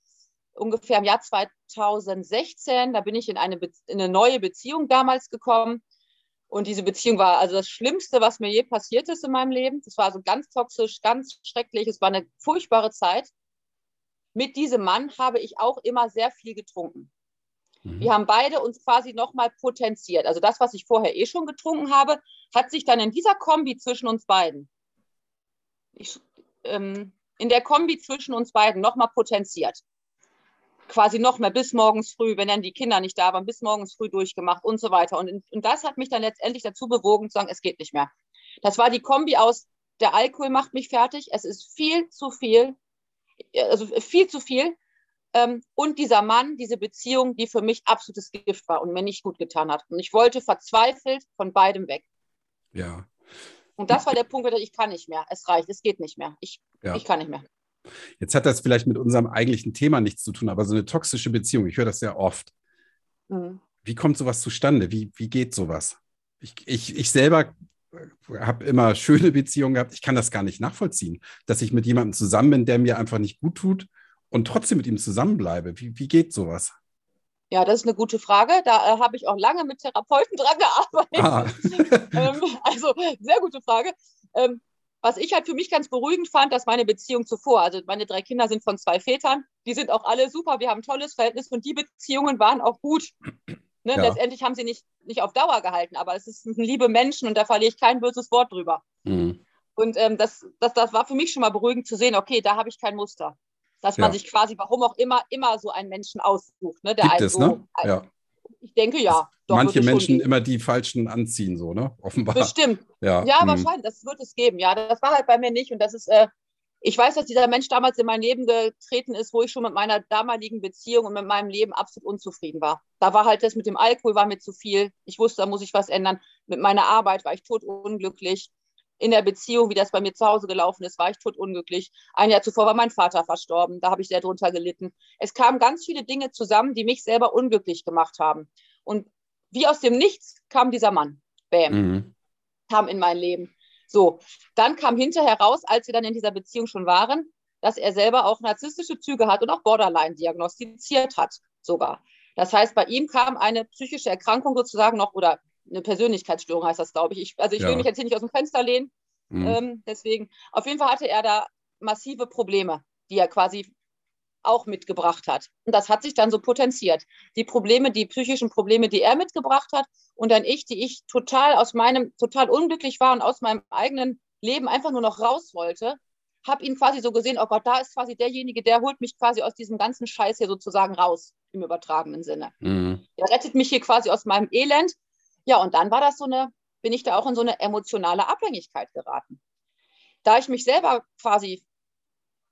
[SPEAKER 2] ungefähr im Jahr 2016, da bin ich in eine, Be in eine neue Beziehung damals gekommen und diese Beziehung war also das Schlimmste, was mir je passiert ist in meinem Leben. Das war also ganz toxisch, ganz schrecklich. Es war eine furchtbare Zeit. Mit diesem Mann habe ich auch immer sehr viel getrunken. Mhm. Wir haben beide uns quasi nochmal potenziert. Also das, was ich vorher eh schon getrunken habe, hat sich dann in dieser Kombi zwischen uns beiden, ich, ähm, in der Kombi zwischen uns beiden nochmal potenziert quasi noch mehr bis morgens früh, wenn dann die Kinder nicht da waren, bis morgens früh durchgemacht und so weiter. Und, und das hat mich dann letztendlich dazu bewogen zu sagen, es geht nicht mehr. Das war die Kombi aus, der Alkohol macht mich fertig, es ist viel zu viel, also viel zu viel. Ähm, und dieser Mann, diese Beziehung, die für mich absolutes Gift war und mir nicht gut getan hat. Und ich wollte verzweifelt von beidem weg.
[SPEAKER 1] Ja.
[SPEAKER 2] Und das war der Punkt, ich kann nicht mehr. Es reicht, es geht nicht mehr. Ich, ja. ich kann nicht mehr.
[SPEAKER 1] Jetzt hat das vielleicht mit unserem eigentlichen Thema nichts zu tun, aber so eine toxische Beziehung, ich höre das sehr oft. Mhm. Wie kommt sowas zustande? Wie, wie geht sowas? Ich, ich, ich selber habe immer schöne Beziehungen gehabt. Ich kann das gar nicht nachvollziehen, dass ich mit jemandem zusammen bin, der mir einfach nicht gut tut und trotzdem mit ihm zusammenbleibe. Wie, wie geht sowas?
[SPEAKER 2] Ja, das ist eine gute Frage. Da äh, habe ich auch lange mit Therapeuten dran gearbeitet. Ah. ähm, also, sehr gute Frage. Ähm, was ich halt für mich ganz beruhigend fand, dass meine Beziehung zuvor, also meine drei Kinder sind von zwei Vätern, die sind auch alle super, wir haben ein tolles Verhältnis und die Beziehungen waren auch gut. Ne? Ja. Letztendlich haben sie nicht, nicht auf Dauer gehalten, aber es sind liebe Menschen und da verliere ich kein böses Wort drüber. Mhm. Und ähm, das, das, das war für mich schon mal beruhigend zu sehen, okay, da habe ich kein Muster. Dass ja. man sich quasi, warum auch immer, immer so einen Menschen aussucht. Ne, der
[SPEAKER 1] Gibt es,
[SPEAKER 2] so,
[SPEAKER 1] ne? Ja.
[SPEAKER 2] Ich denke ja.
[SPEAKER 1] Doch, Manche Menschen immer die falschen anziehen, so, ne? Offenbar.
[SPEAKER 2] Bestimmt. Ja, ja hm. wahrscheinlich. Das wird es geben. Ja, das war halt bei mir nicht. Und das ist, äh, ich weiß, dass dieser Mensch damals in mein Leben getreten ist, wo ich schon mit meiner damaligen Beziehung und mit meinem Leben absolut unzufrieden war. Da war halt das mit dem Alkohol war mir zu viel. Ich wusste, da muss ich was ändern. Mit meiner Arbeit war ich totunglücklich in der Beziehung, wie das bei mir zu Hause gelaufen ist, war ich totunglücklich. Ein Jahr zuvor war mein Vater verstorben, da habe ich sehr drunter gelitten. Es kamen ganz viele Dinge zusammen, die mich selber unglücklich gemacht haben. Und wie aus dem Nichts kam dieser Mann. Bam. Mhm. Kam in mein Leben. So, dann kam hinterher raus, als wir dann in dieser Beziehung schon waren, dass er selber auch narzisstische Züge hat und auch Borderline diagnostiziert hat, sogar. Das heißt, bei ihm kam eine psychische Erkrankung sozusagen noch oder eine Persönlichkeitsstörung heißt das, glaube ich. ich. Also ich ja. will mich jetzt hier nicht aus dem Fenster lehnen. Mhm. Ähm, deswegen, auf jeden Fall hatte er da massive Probleme, die er quasi auch mitgebracht hat. Und das hat sich dann so potenziert. Die Probleme, die psychischen Probleme, die er mitgebracht hat und dann ich, die ich total aus meinem, total unglücklich war und aus meinem eigenen Leben einfach nur noch raus wollte, habe ihn quasi so gesehen, oh Gott, da ist quasi derjenige, der holt mich quasi aus diesem ganzen Scheiß hier sozusagen raus, im übertragenen Sinne. Mhm. Er rettet mich hier quasi aus meinem Elend ja, und dann war das so eine, bin ich da auch in so eine emotionale Abhängigkeit geraten. Da ich mich selber quasi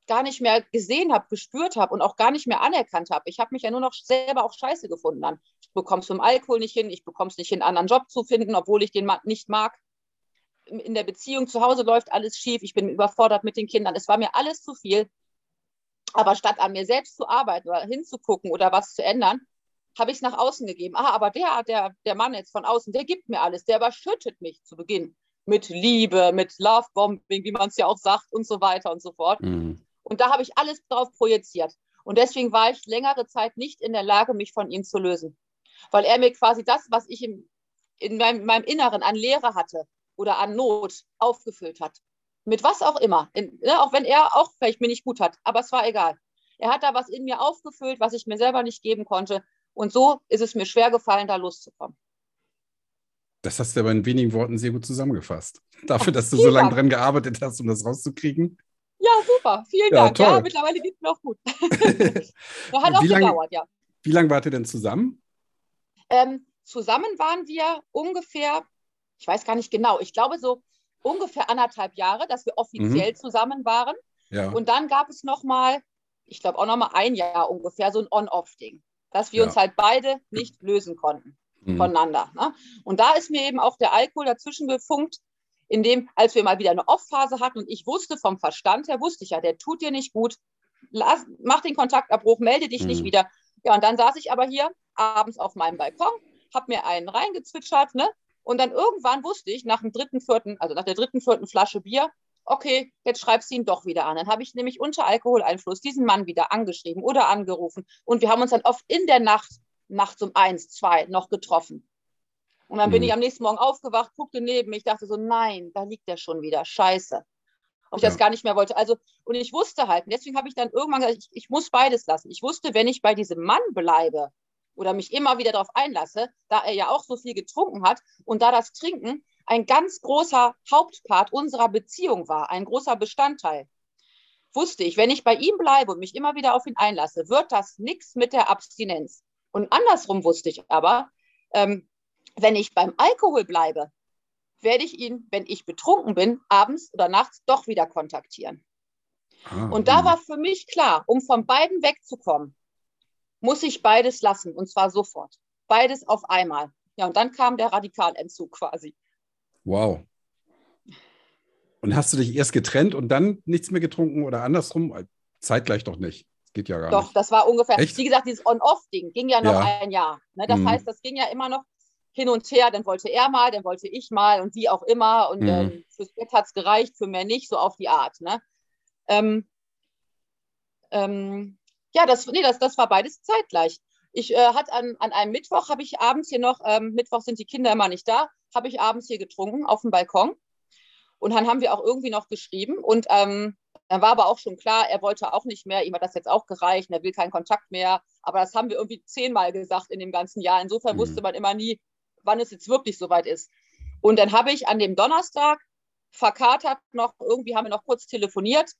[SPEAKER 2] gar nicht mehr gesehen habe, gespürt habe und auch gar nicht mehr anerkannt habe. Ich habe mich ja nur noch selber auch scheiße gefunden dann. Ich bekomme es dem Alkohol nicht hin, ich bekomme es nicht hin, einen anderen Job zu finden, obwohl ich den nicht mag. In der Beziehung zu Hause läuft alles schief, ich bin überfordert mit den Kindern. Es war mir alles zu viel. Aber statt an mir selbst zu arbeiten oder hinzugucken oder was zu ändern, habe ich es nach außen gegeben. Ah, aber der, der, der Mann jetzt von außen, der gibt mir alles, der überschüttet mich zu Beginn mit Liebe, mit Lovebombing, wie man es ja auch sagt und so weiter und so fort. Mhm. Und da habe ich alles drauf projiziert. Und deswegen war ich längere Zeit nicht in der Lage, mich von ihm zu lösen. Weil er mir quasi das, was ich im, in meinem, meinem Inneren an Leere hatte oder an Not aufgefüllt hat. Mit was auch immer. In, ne, auch wenn er auch vielleicht mir nicht gut hat. Aber es war egal. Er hat da was in mir aufgefüllt, was ich mir selber nicht geben konnte. Und so ist es mir schwer gefallen, da loszukommen.
[SPEAKER 1] Das hast du aber in wenigen Worten sehr gut zusammengefasst. Dafür, dass du so lange dran gearbeitet hast, um das rauszukriegen.
[SPEAKER 2] Ja, super. Vielen ja, Dank. Toll. Ja, mittlerweile geht es mir auch gut. hat auch wie lang, gedauert, ja.
[SPEAKER 1] Wie lange wart ihr denn zusammen?
[SPEAKER 2] Ähm, zusammen waren wir ungefähr, ich weiß gar nicht genau, ich glaube so ungefähr anderthalb Jahre, dass wir offiziell mhm. zusammen waren. Ja. Und dann gab es nochmal, ich glaube auch nochmal ein Jahr ungefähr, so ein On-Off-Ding dass wir ja. uns halt beide nicht lösen konnten mhm. voneinander. Ne? Und da ist mir eben auch der Alkohol dazwischen gefunkt, in dem, als wir mal wieder eine Off-Phase hatten und ich wusste vom Verstand her, wusste ich ja, der tut dir nicht gut, lass, mach den Kontaktabbruch, melde dich mhm. nicht wieder. Ja, und dann saß ich aber hier abends auf meinem Balkon, habe mir einen reingezwitschert, ne? Und dann irgendwann wusste ich, nach dem dritten, vierten, also nach der dritten, vierten Flasche Bier, okay, jetzt schreibst du ihn doch wieder an. Dann habe ich nämlich unter Alkoholeinfluss diesen Mann wieder angeschrieben oder angerufen. Und wir haben uns dann oft in der Nacht, nachts um eins, zwei noch getroffen. Und dann mhm. bin ich am nächsten Morgen aufgewacht, guckte neben mich, dachte so, nein, da liegt der schon wieder. Scheiße. Ob ich ja. das gar nicht mehr wollte. Also, und ich wusste halt, und deswegen habe ich dann irgendwann gesagt, ich, ich muss beides lassen. Ich wusste, wenn ich bei diesem Mann bleibe oder mich immer wieder darauf einlasse, da er ja auch so viel getrunken hat und da das Trinken ein ganz großer Hauptpart unserer Beziehung war, ein großer Bestandteil, wusste ich, wenn ich bei ihm bleibe und mich immer wieder auf ihn einlasse, wird das nichts mit der Abstinenz. Und andersrum wusste ich aber, ähm, wenn ich beim Alkohol bleibe, werde ich ihn, wenn ich betrunken bin, abends oder nachts doch wieder kontaktieren. Ah, und da hm. war für mich klar, um von beiden wegzukommen, muss ich beides lassen und zwar sofort. Beides auf einmal. Ja, und dann kam der Radikalentzug quasi.
[SPEAKER 1] Wow. Und hast du dich erst getrennt und dann nichts mehr getrunken oder andersrum? Zeitgleich doch nicht. Das geht ja gar
[SPEAKER 2] doch,
[SPEAKER 1] nicht.
[SPEAKER 2] Doch, das war ungefähr. Echt? Wie gesagt, dieses On-Off-Ding ging ja noch ja. ein Jahr. Ne? Das mhm. heißt, das ging ja immer noch hin und her. Dann wollte er mal, dann wollte ich mal und wie auch immer. Und mhm. ähm, fürs Bett hat es gereicht, für mehr nicht, so auf die Art. Ne? Ähm, ähm, ja, das, nee, das, das war beides zeitgleich. Ich äh, hatte an, an einem Mittwoch, habe ich abends hier noch, ähm, Mittwoch sind die Kinder immer nicht da, habe ich abends hier getrunken auf dem Balkon. Und dann haben wir auch irgendwie noch geschrieben. Und ähm, dann war aber auch schon klar, er wollte auch nicht mehr, ihm hat das jetzt auch gereicht, er will keinen Kontakt mehr. Aber das haben wir irgendwie zehnmal gesagt in dem ganzen Jahr. Insofern mhm. wusste man immer nie, wann es jetzt wirklich soweit ist. Und dann habe ich an dem Donnerstag verkatert noch, irgendwie haben wir noch kurz telefoniert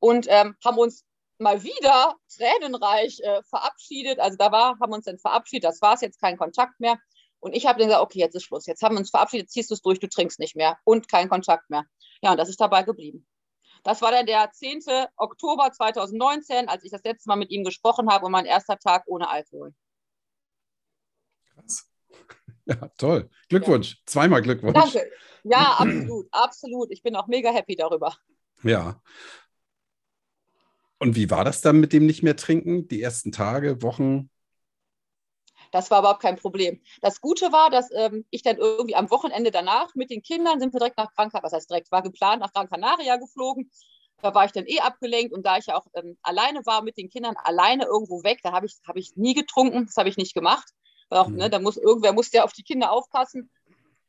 [SPEAKER 2] und ähm, haben uns mal wieder tränenreich äh, verabschiedet. Also da war, haben wir uns dann verabschiedet, das war es jetzt, kein Kontakt mehr. Und ich habe dann gesagt, okay, jetzt ist Schluss. Jetzt haben wir uns verabschiedet, ziehst du es durch, du trinkst nicht mehr und kein Kontakt mehr. Ja, und das ist dabei geblieben. Das war dann der 10. Oktober 2019, als ich das letzte Mal mit ihm gesprochen habe und mein erster Tag ohne Alkohol.
[SPEAKER 1] Krass. Ja, toll. Glückwunsch. Ja. Zweimal Glückwunsch.
[SPEAKER 2] Danke. Ja, absolut, absolut. Ich bin auch mega happy darüber.
[SPEAKER 1] Ja. Und wie war das dann mit dem nicht mehr trinken? Die ersten Tage, Wochen?
[SPEAKER 2] Das war überhaupt kein Problem. Das Gute war, dass ähm, ich dann irgendwie am Wochenende danach mit den Kindern sind wir direkt nach Gran Canaria, was heißt direkt, war geplant, nach Gran Canaria geflogen. Da war ich dann eh abgelenkt und da ich ja auch ähm, alleine war mit den Kindern, alleine irgendwo weg, da habe ich, hab ich nie getrunken, das habe ich nicht gemacht. Auch, mhm. ne, da muss irgendwer muss ja auf die Kinder aufpassen.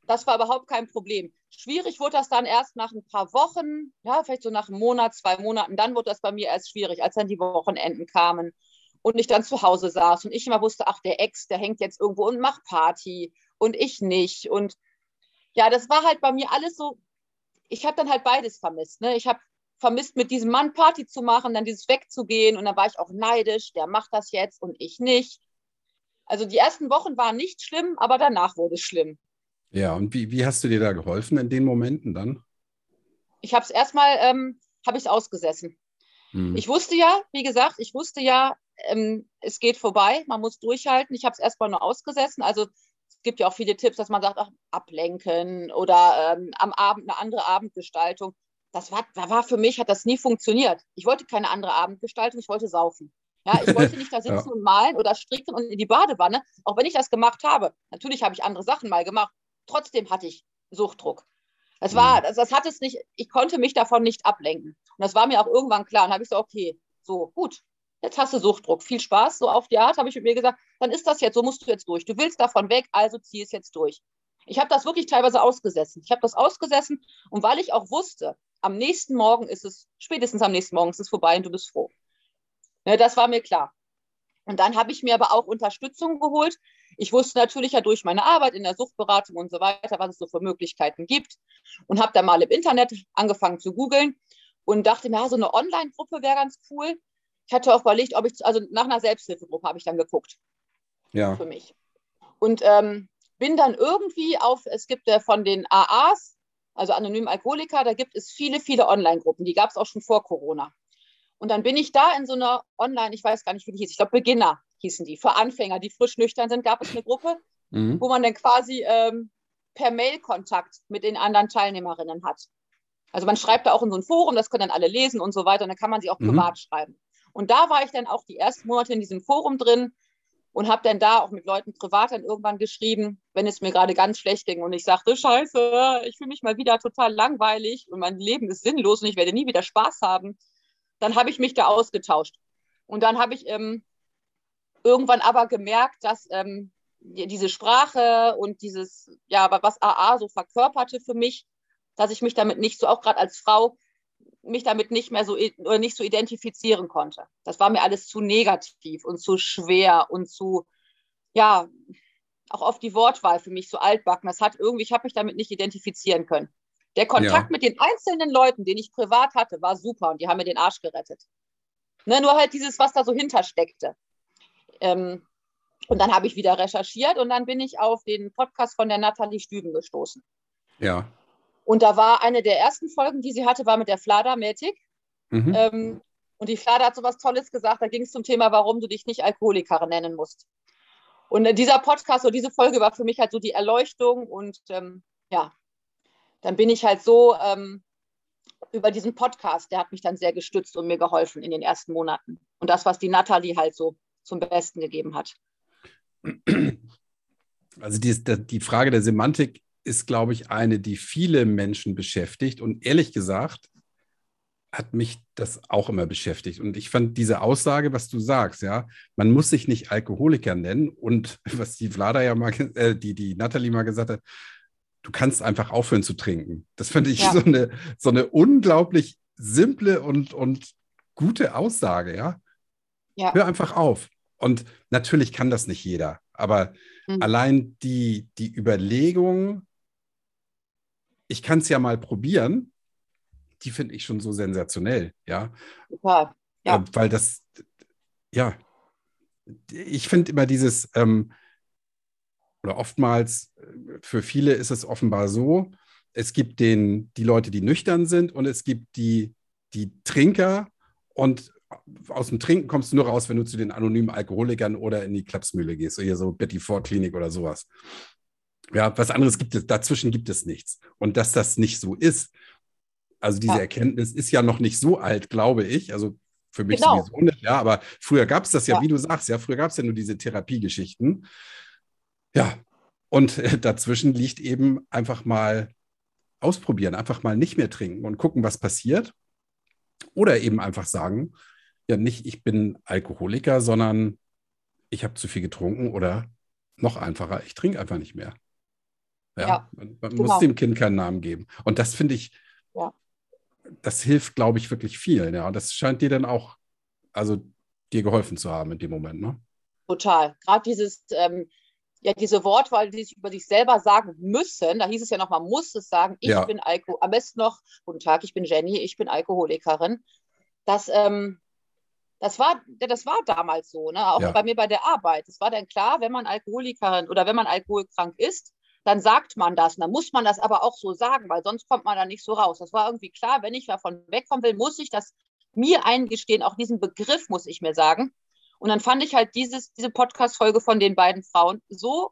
[SPEAKER 2] Das war überhaupt kein Problem. Schwierig wurde das dann erst nach ein paar Wochen, ja, vielleicht so nach einem Monat, zwei Monaten. Dann wurde das bei mir erst schwierig, als dann die Wochenenden kamen und ich dann zu Hause saß und ich immer wusste, ach, der Ex, der hängt jetzt irgendwo und macht Party und ich nicht. Und ja, das war halt bei mir alles so, ich habe dann halt beides vermisst. Ne? Ich habe vermisst, mit diesem Mann Party zu machen, dann dieses wegzugehen und dann war ich auch neidisch, der macht das jetzt und ich nicht. Also die ersten Wochen waren nicht schlimm, aber danach wurde es schlimm.
[SPEAKER 1] Ja, und wie, wie hast du dir da geholfen in den Momenten dann?
[SPEAKER 2] Ich habe es erstmal, ähm, habe ich ausgesessen. Hm. Ich wusste ja, wie gesagt, ich wusste ja, ähm, es geht vorbei, man muss durchhalten. Ich habe es erstmal nur ausgesessen. Also es gibt ja auch viele Tipps, dass man sagt, ach, ablenken oder ähm, am Abend eine andere Abendgestaltung. Das war, war für mich, hat das nie funktioniert. Ich wollte keine andere Abendgestaltung, ich wollte saufen. Ja, ich wollte nicht da sitzen ja. und malen oder stricken und in die Badewanne, auch wenn ich das gemacht habe. Natürlich habe ich andere Sachen mal gemacht. Trotzdem hatte ich Suchtdruck. Das war, mhm. das, das hat es nicht, ich konnte mich davon nicht ablenken. Und das war mir auch irgendwann klar. Und habe ich so, okay, so, gut, jetzt hast du Suchtdruck. Viel Spaß, so auf die Art, habe ich mit mir gesagt, dann ist das jetzt, so musst du jetzt durch. Du willst davon weg, also zieh es jetzt durch. Ich habe das wirklich teilweise ausgesessen. Ich habe das ausgesessen und weil ich auch wusste, am nächsten Morgen ist es, spätestens am nächsten Morgen ist es vorbei und du bist froh. Ne, das war mir klar. Und dann habe ich mir aber auch Unterstützung geholt. Ich wusste natürlich ja durch meine Arbeit in der Suchtberatung und so weiter, was es so für Möglichkeiten gibt. Und habe dann mal im Internet angefangen zu googeln und dachte mir, ja, so eine Online-Gruppe wäre ganz cool. Ich hatte auch überlegt, ob ich, also nach einer Selbsthilfegruppe habe ich dann geguckt. Ja. Für mich. Und ähm, bin dann irgendwie auf, es gibt ja von den AAs, also anonymen Alkoholiker, da gibt es viele, viele Online-Gruppen. Die gab es auch schon vor Corona. Und dann bin ich da in so einer Online, ich weiß gar nicht, wie die hieß, ich glaube Beginner hießen die, für Anfänger, die frisch nüchtern sind, gab es eine Gruppe, mhm. wo man dann quasi ähm, per Mail Kontakt mit den anderen Teilnehmerinnen hat. Also man schreibt da auch in so ein Forum, das können dann alle lesen und so weiter, und dann kann man sie auch mhm. privat schreiben. Und da war ich dann auch die ersten Monate in diesem Forum drin, und habe dann da auch mit Leuten privat dann irgendwann geschrieben, wenn es mir gerade ganz schlecht ging und ich sagte, scheiße, ich fühle mich mal wieder total langweilig und mein Leben ist sinnlos und ich werde nie wieder Spaß haben, dann habe ich mich da ausgetauscht. Und dann habe ich ähm, irgendwann aber gemerkt, dass ähm, diese Sprache und dieses, ja, was AA so verkörperte für mich, dass ich mich damit nicht so, auch gerade als Frau, mich damit nicht mehr so oder nicht so identifizieren konnte. Das war mir alles zu negativ und zu schwer und zu, ja, auch oft die Wortwahl für mich so altbacken. Das hat irgendwie, ich habe mich damit nicht identifizieren können. Der Kontakt ja. mit den einzelnen Leuten, den ich privat hatte, war super und die haben mir den Arsch gerettet. Ne, nur halt dieses, was da so hintersteckte. Ähm, und dann habe ich wieder recherchiert und dann bin ich auf den Podcast von der Nathalie Stüben gestoßen.
[SPEAKER 1] Ja.
[SPEAKER 2] Und da war eine der ersten Folgen, die sie hatte, war mit der Flada Mätig. Mhm. Ähm, und die Flada hat so was Tolles gesagt. Da ging es zum Thema, warum du dich nicht Alkoholikerin nennen musst. Und äh, dieser Podcast oder diese Folge war für mich halt so die Erleuchtung. Und ähm, ja, dann bin ich halt so ähm, über diesen Podcast, der hat mich dann sehr gestützt und mir geholfen in den ersten Monaten. Und das, was die Nathalie halt so zum Besten gegeben hat.
[SPEAKER 1] Also die, die Frage der Semantik ist, glaube ich, eine, die viele Menschen beschäftigt. Und ehrlich gesagt, hat mich das auch immer beschäftigt. Und ich fand diese Aussage, was du sagst, ja, man muss sich nicht Alkoholiker nennen. Und was die Vlada ja mal, äh, die, die Nathalie mal gesagt hat, du kannst einfach aufhören zu trinken. Das fand ich ja. so, eine, so eine unglaublich simple und, und gute Aussage, ja? ja. Hör einfach auf. Und natürlich kann das nicht jeder, aber mhm. allein die, die Überlegung, ich kann es ja mal probieren, die finde ich schon so sensationell, ja. Super, ja. Äh, weil das, ja, ich finde immer dieses, ähm, oder oftmals, äh, für viele ist es offenbar so, es gibt den, die Leute, die nüchtern sind und es gibt die, die Trinker und aus dem Trinken kommst du nur raus, wenn du zu den anonymen Alkoholikern oder in die Klapsmühle gehst, oder hier so Betty Ford Klinik oder sowas. Ja, was anderes gibt es, dazwischen gibt es nichts. Und dass das nicht so ist, also diese ja. Erkenntnis ist ja noch nicht so alt, glaube ich. Also für mich genau. sowieso nicht, ja, aber früher gab es das ja, ja, wie du sagst, ja, früher gab es ja nur diese Therapiegeschichten. Ja, und äh, dazwischen liegt eben einfach mal ausprobieren, einfach mal nicht mehr trinken und gucken, was passiert. Oder eben einfach sagen, ja, nicht ich bin Alkoholiker, sondern ich habe zu viel getrunken oder noch einfacher, ich trinke einfach nicht mehr. Ja, ja man, man genau. muss dem Kind keinen Namen geben. Und das finde ich, ja. das hilft, glaube ich, wirklich vielen. Ja, und das scheint dir dann auch, also dir geholfen zu haben in dem Moment, ne?
[SPEAKER 2] Total. Gerade dieses, ähm, ja, diese Wortwahl, die sich über sich selber sagen müssen, da hieß es ja noch, man muss es sagen, ich ja. bin Alkohol, am besten noch, guten Tag, ich bin Jenny, ich bin Alkoholikerin. Das, ähm, das war, das war damals so, ne? auch ja. bei mir bei der Arbeit. Es war dann klar, wenn man Alkoholikerin oder wenn man alkoholkrank ist, dann sagt man das. Und dann muss man das aber auch so sagen, weil sonst kommt man da nicht so raus. Das war irgendwie klar, wenn ich davon wegkommen will, muss ich das mir eingestehen, auch diesen Begriff muss ich mir sagen. Und dann fand ich halt dieses, diese Podcast-Folge von den beiden Frauen so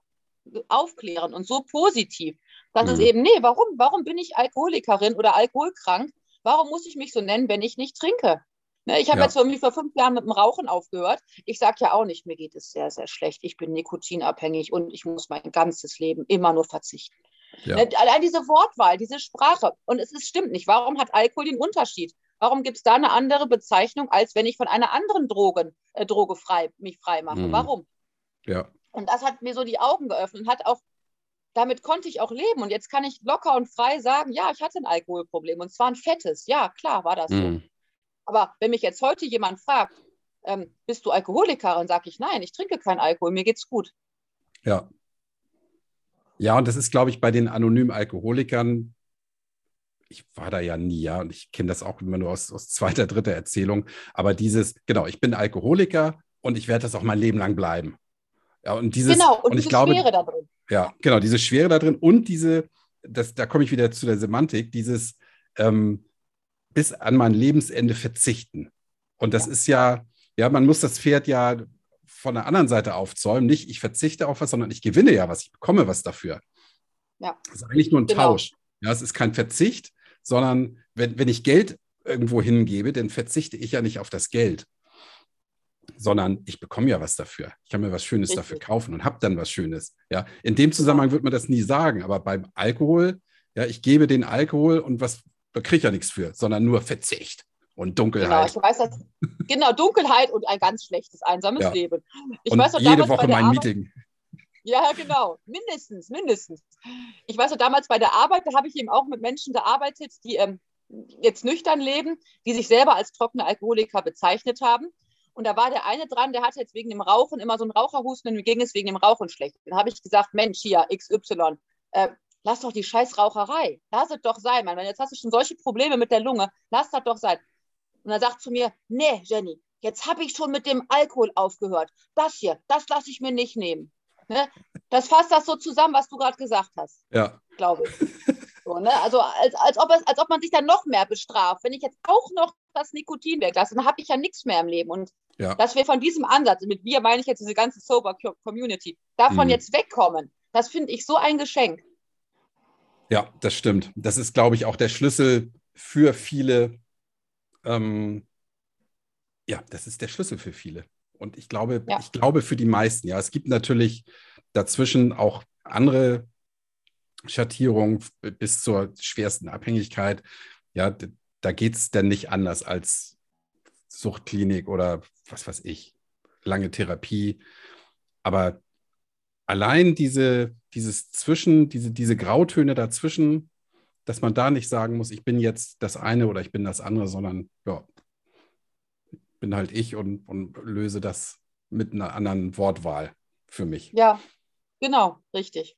[SPEAKER 2] aufklärend und so positiv, dass mhm. es eben, nee, warum, warum bin ich Alkoholikerin oder alkoholkrank? Warum muss ich mich so nennen, wenn ich nicht trinke? Ne, ich habe ja. jetzt irgendwie vor fünf Jahren mit dem Rauchen aufgehört. Ich sage ja auch nicht, mir geht es sehr, sehr schlecht. Ich bin nikotinabhängig und ich muss mein ganzes Leben immer nur verzichten. Ja. Ne, allein diese Wortwahl, diese Sprache. Und es ist, stimmt nicht. Warum hat Alkohol den Unterschied? Warum gibt es da eine andere Bezeichnung, als wenn ich von einer anderen Droge, äh, Droge frei, mich frei mache? Mhm. Warum?
[SPEAKER 1] Ja.
[SPEAKER 2] Und das hat mir so die Augen geöffnet und hat auch, damit konnte ich auch leben. Und jetzt kann ich locker und frei sagen, ja, ich hatte ein Alkoholproblem und zwar ein fettes. Ja, klar, war das mhm. so. Aber wenn mich jetzt heute jemand fragt, ähm, bist du Alkoholikerin, sage ich nein, ich trinke keinen Alkohol, mir geht's gut.
[SPEAKER 1] Ja. Ja, und das ist, glaube ich, bei den anonymen Alkoholikern, ich war da ja nie, ja, und ich kenne das auch immer nur aus, aus zweiter, dritter Erzählung, aber dieses, genau, ich bin Alkoholiker und ich werde das auch mein Leben lang bleiben. Ja, und dieses,
[SPEAKER 2] genau, und,
[SPEAKER 1] und
[SPEAKER 2] diese
[SPEAKER 1] ich glaube,
[SPEAKER 2] Schwere da drin.
[SPEAKER 1] Ja, genau, diese Schwere da drin und diese, das, da komme ich wieder zu der Semantik, dieses, ähm, bis an mein Lebensende verzichten. Und das ist ja, ja, man muss das Pferd ja von der anderen Seite aufzäumen. Nicht, ich verzichte auf was, sondern ich gewinne ja was, ich bekomme was dafür. Ja. Das ist eigentlich nur ein genau. Tausch. Ja, es ist kein Verzicht, sondern wenn, wenn ich Geld irgendwo hingebe, dann verzichte ich ja nicht auf das Geld, sondern ich bekomme ja was dafür. Ich kann mir was Schönes Richtig. dafür kaufen und habe dann was Schönes. Ja, in dem Zusammenhang wird man das nie sagen, aber beim Alkohol, ja, ich gebe den Alkohol und was da kriege ich ja nichts für, sondern nur Verzicht und Dunkelheit.
[SPEAKER 2] Genau, ich weiß, dass, genau, Dunkelheit und ein ganz schlechtes, einsames ja. Leben.
[SPEAKER 1] Ich und weiß, jede Woche mein Arbeit, Meeting.
[SPEAKER 2] Ja, genau, mindestens, mindestens. Ich weiß noch, damals bei der Arbeit, da habe ich eben auch mit Menschen gearbeitet, die ähm, jetzt nüchtern leben, die sich selber als trockene Alkoholiker bezeichnet haben. Und da war der eine dran, der hatte jetzt wegen dem Rauchen immer so einen Raucherhusten und mir ging es wegen dem Rauchen schlecht. Dann habe ich gesagt, Mensch, hier, XY, äh, lass doch die Scheißraucherei. Lass es doch sein, Mann. Jetzt hast du schon solche Probleme mit der Lunge. Lass das doch sein. Und er sagt zu mir, nee, Jenny, jetzt habe ich schon mit dem Alkohol aufgehört. Das hier, das lasse ich mir nicht nehmen. Ne? Das fasst das so zusammen, was du gerade gesagt hast.
[SPEAKER 1] Ja.
[SPEAKER 2] Glaube ich. So, ne? Also als, als, ob es, als ob man sich dann noch mehr bestraft. Wenn ich jetzt auch noch das Nikotin weglasse, dann habe ich ja nichts mehr im Leben. Und ja. dass wir von diesem Ansatz, mit wir meine ich jetzt diese ganze Sober Community, davon mhm. jetzt wegkommen, das finde ich so ein Geschenk.
[SPEAKER 1] Ja, das stimmt. Das ist, glaube ich, auch der Schlüssel für viele. Ähm, ja, das ist der Schlüssel für viele. Und ich glaube, ja. ich glaube für die meisten, ja, es gibt natürlich dazwischen auch andere Schattierungen bis zur schwersten Abhängigkeit. Ja, da geht es dann nicht anders als Suchtklinik oder was weiß ich, lange Therapie. Aber allein diese, dieses Zwischen, diese, diese Grautöne dazwischen, dass man da nicht sagen muss, ich bin jetzt das eine oder ich bin das andere, sondern ja, bin halt ich und, und löse das mit einer anderen Wortwahl für mich.
[SPEAKER 2] Ja, genau, richtig.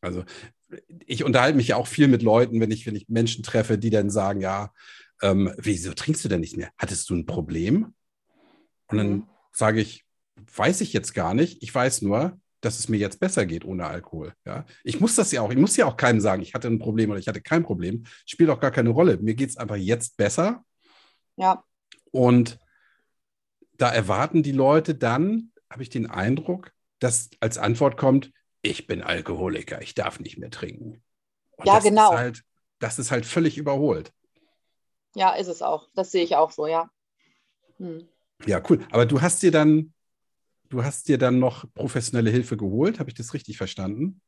[SPEAKER 1] Also ich unterhalte mich ja auch viel mit Leuten, wenn ich, wenn ich Menschen treffe, die dann sagen, ja, ähm, wieso trinkst du denn nicht mehr? Hattest du ein Problem? Und dann mhm. sage ich, weiß ich jetzt gar nicht. Ich weiß nur, dass es mir jetzt besser geht ohne Alkohol. Ja? Ich muss das ja auch, ich muss ja auch keinem sagen, ich hatte ein Problem oder ich hatte kein Problem. Spielt auch gar keine Rolle. Mir geht es einfach jetzt besser.
[SPEAKER 2] Ja.
[SPEAKER 1] Und da erwarten die Leute dann, habe ich den Eindruck, dass als Antwort kommt, ich bin Alkoholiker, ich darf nicht mehr trinken.
[SPEAKER 2] Und ja,
[SPEAKER 1] das
[SPEAKER 2] genau.
[SPEAKER 1] Ist halt, das ist halt völlig überholt.
[SPEAKER 2] Ja, ist es auch. Das sehe ich auch so, ja.
[SPEAKER 1] Hm. Ja, cool. Aber du hast dir dann du hast dir dann noch professionelle Hilfe geholt. Habe ich das richtig verstanden?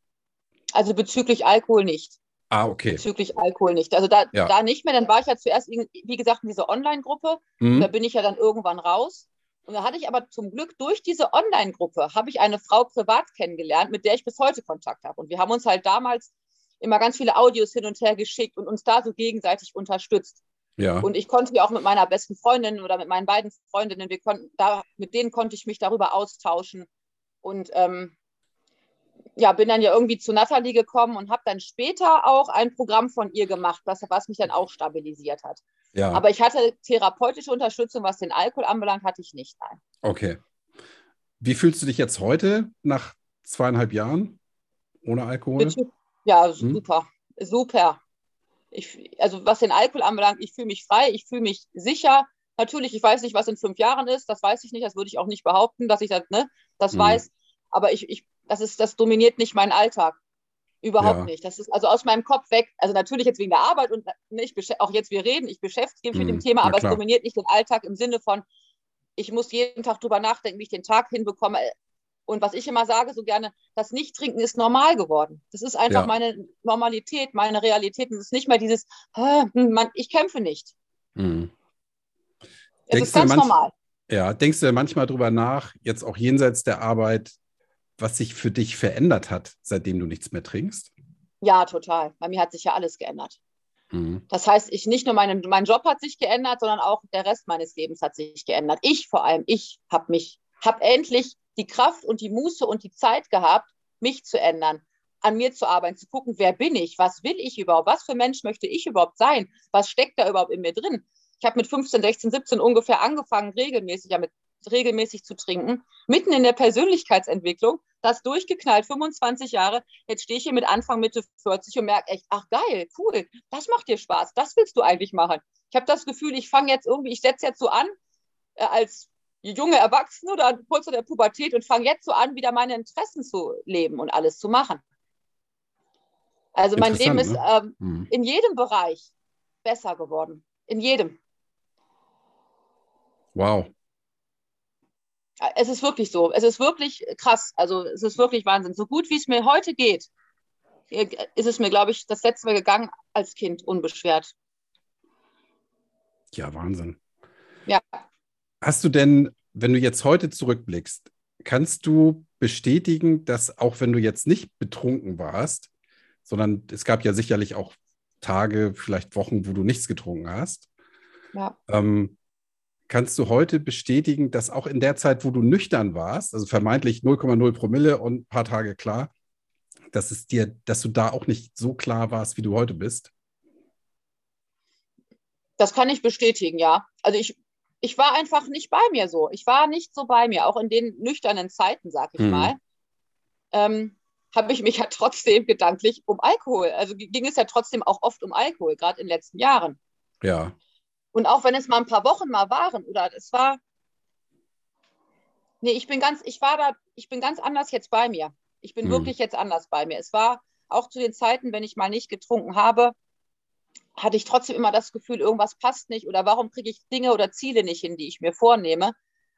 [SPEAKER 2] Also bezüglich Alkohol nicht.
[SPEAKER 1] Ah, okay.
[SPEAKER 2] Bezüglich Alkohol nicht. Also da, ja. da nicht mehr. Dann war ich ja zuerst, wie gesagt, in dieser Online-Gruppe. Mhm. Da bin ich ja dann irgendwann raus. Und da hatte ich aber zum Glück durch diese Online-Gruppe, habe ich eine Frau privat kennengelernt, mit der ich bis heute Kontakt habe. Und wir haben uns halt damals immer ganz viele Audios hin und her geschickt und uns da so gegenseitig unterstützt. Ja. Und ich konnte mir auch mit meiner besten Freundin oder mit meinen beiden Freundinnen, wir konnten da, mit denen konnte ich mich darüber austauschen. Und ähm, ja, bin dann ja irgendwie zu Nathalie gekommen und habe dann später auch ein Programm von ihr gemacht, was, was mich dann auch stabilisiert hat. Ja. Aber ich hatte therapeutische Unterstützung, was den Alkohol anbelangt, hatte ich nicht. Nein.
[SPEAKER 1] Okay. Wie fühlst du dich jetzt heute nach zweieinhalb Jahren ohne Alkohol?
[SPEAKER 2] Ja, super. Hm? Super ich, also was den Alkohol anbelangt, ich fühle mich frei, ich fühle mich sicher. Natürlich, ich weiß nicht, was in fünf Jahren ist, das weiß ich nicht, das würde ich auch nicht behaupten, dass ich das, ne, das mhm. weiß. Aber ich, ich, das ist, das dominiert nicht meinen Alltag. Überhaupt ja. nicht. Das ist also aus meinem Kopf weg. Also natürlich jetzt wegen der Arbeit und ne, ich auch jetzt wir reden, ich beschäftige mich mhm. mit dem Thema, aber es dominiert nicht den Alltag im Sinne von, ich muss jeden Tag drüber nachdenken, wie ich den Tag hinbekomme. Und was ich immer sage, so gerne, das Nicht-Trinken ist normal geworden. Das ist einfach ja. meine Normalität, meine Realität. Und es ist nicht mehr dieses, hm, man, ich kämpfe nicht. Mhm. Es denkst ist ganz manch, normal.
[SPEAKER 1] Ja, denkst du manchmal drüber nach, jetzt auch jenseits der Arbeit, was sich für dich verändert hat, seitdem du nichts mehr trinkst?
[SPEAKER 2] Ja, total. Bei mir hat sich ja alles geändert. Mhm. Das heißt, ich nicht nur meine, mein Job hat sich geändert, sondern auch der Rest meines Lebens hat sich geändert. Ich vor allem, ich habe mich, habe endlich die Kraft und die Muße und die Zeit gehabt, mich zu ändern, an mir zu arbeiten, zu gucken, wer bin ich, was will ich überhaupt, was für Mensch möchte ich überhaupt sein, was steckt da überhaupt in mir drin. Ich habe mit 15, 16, 17 ungefähr angefangen, regelmäßig, ja, mit, regelmäßig zu trinken, mitten in der Persönlichkeitsentwicklung, das durchgeknallt, 25 Jahre. Jetzt stehe ich hier mit Anfang, Mitte 40 und merke echt, ach geil, cool, das macht dir Spaß, das willst du eigentlich machen. Ich habe das Gefühl, ich fange jetzt irgendwie, ich setze jetzt so an, äh, als junge Erwachsene oder kurz vor der Pubertät und fange jetzt so an, wieder meine Interessen zu leben und alles zu machen. Also mein Leben ist ne? ähm, mhm. in jedem Bereich besser geworden. In jedem.
[SPEAKER 1] Wow.
[SPEAKER 2] Es ist wirklich so. Es ist wirklich krass. Also es ist wirklich Wahnsinn. So gut wie es mir heute geht, ist es mir, glaube ich, das letzte Mal gegangen als Kind unbeschwert.
[SPEAKER 1] Ja, Wahnsinn.
[SPEAKER 2] Ja.
[SPEAKER 1] Hast du denn, wenn du jetzt heute zurückblickst, kannst du bestätigen, dass auch wenn du jetzt nicht betrunken warst, sondern es gab ja sicherlich auch Tage, vielleicht Wochen, wo du nichts getrunken hast,
[SPEAKER 2] ja.
[SPEAKER 1] ähm, kannst du heute bestätigen, dass auch in der Zeit, wo du nüchtern warst, also vermeintlich 0,0 Promille und ein paar Tage klar, dass es dir, dass du da auch nicht so klar warst, wie du heute bist?
[SPEAKER 2] Das kann ich bestätigen, ja. Also ich, ich war einfach nicht bei mir so. Ich war nicht so bei mir, auch in den nüchternen Zeiten, sag ich hm. mal. Ähm, habe ich mich ja trotzdem gedanklich um Alkohol. Also ging es ja trotzdem auch oft um Alkohol, gerade in den letzten Jahren.
[SPEAKER 1] Ja.
[SPEAKER 2] Und auch wenn es mal ein paar Wochen mal waren, oder es war. Nee, ich bin ganz, ich war da, ich bin ganz anders jetzt bei mir. Ich bin hm. wirklich jetzt anders bei mir. Es war auch zu den Zeiten, wenn ich mal nicht getrunken habe, hatte ich trotzdem immer das Gefühl, irgendwas passt nicht oder warum kriege ich Dinge oder Ziele nicht hin, die ich mir vornehme.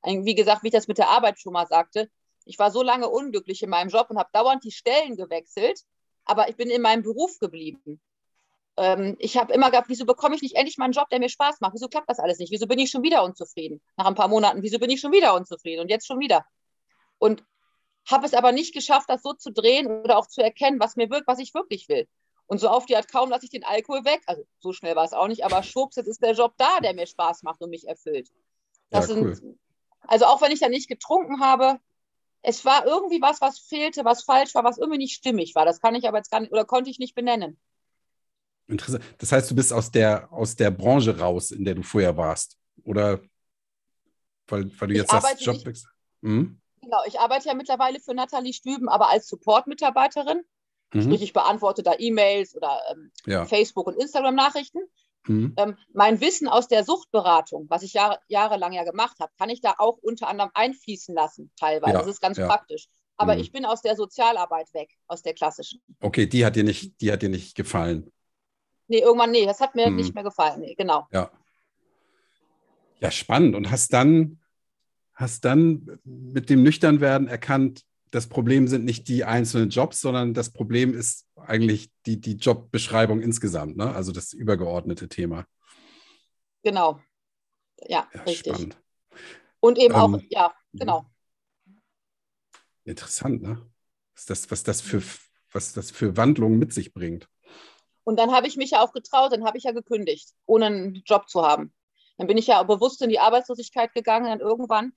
[SPEAKER 2] Wie gesagt, wie ich das mit der Arbeit schon mal sagte, ich war so lange unglücklich in meinem Job und habe dauernd die Stellen gewechselt, aber ich bin in meinem Beruf geblieben. Ähm, ich habe immer gedacht, wieso bekomme ich nicht endlich mal einen Job, der mir Spaß macht? Wieso klappt das alles nicht? Wieso bin ich schon wieder unzufrieden? Nach ein paar Monaten, wieso bin ich schon wieder unzufrieden? Und jetzt schon wieder. Und habe es aber nicht geschafft, das so zu drehen oder auch zu erkennen, was mir wirkt, was ich wirklich will. Und so auf die Art kaum lasse ich den Alkohol weg. Also so schnell war es auch nicht, aber schwupps, jetzt ist der Job da, der mir Spaß macht und mich erfüllt. Das ja, cool. sind, also auch wenn ich da nicht getrunken habe, es war irgendwie was, was fehlte, was falsch war, was irgendwie nicht stimmig war. Das kann ich aber jetzt gar nicht oder konnte ich nicht benennen.
[SPEAKER 1] Interessant. Das heißt, du bist aus der, aus der Branche raus, in der du vorher warst. Oder weil, weil du jetzt
[SPEAKER 2] das Job nicht, hm? Genau, ich arbeite ja mittlerweile für Nathalie Stüben, aber als Support-Mitarbeiterin. Mhm. Sprich, ich beantworte da E-Mails oder ähm, ja. Facebook- und Instagram-Nachrichten. Mhm. Ähm, mein Wissen aus der Suchtberatung, was ich Jahre, jahrelang ja gemacht habe, kann ich da auch unter anderem einfließen lassen, teilweise. Ja. Das ist ganz ja. praktisch. Aber mhm. ich bin aus der Sozialarbeit weg, aus der klassischen.
[SPEAKER 1] Okay, die hat dir nicht, die hat dir nicht gefallen.
[SPEAKER 2] Nee, irgendwann, nee, das hat mir mhm. nicht mehr gefallen. Nee, genau.
[SPEAKER 1] Ja. Ja, spannend. Und hast dann, hast dann mit dem Nüchternwerden erkannt, das Problem sind nicht die einzelnen Jobs, sondern das Problem ist eigentlich die, die Jobbeschreibung insgesamt, ne? also das übergeordnete Thema.
[SPEAKER 2] Genau. Ja, ja richtig. Spannend. Und eben ähm, auch, ja, genau.
[SPEAKER 1] Interessant, ne? Was das, was das für, was das für Wandlungen mit sich bringt.
[SPEAKER 2] Und dann habe ich mich ja auch getraut, dann habe ich ja gekündigt, ohne einen Job zu haben. Dann bin ich ja bewusst in die Arbeitslosigkeit gegangen, dann irgendwann.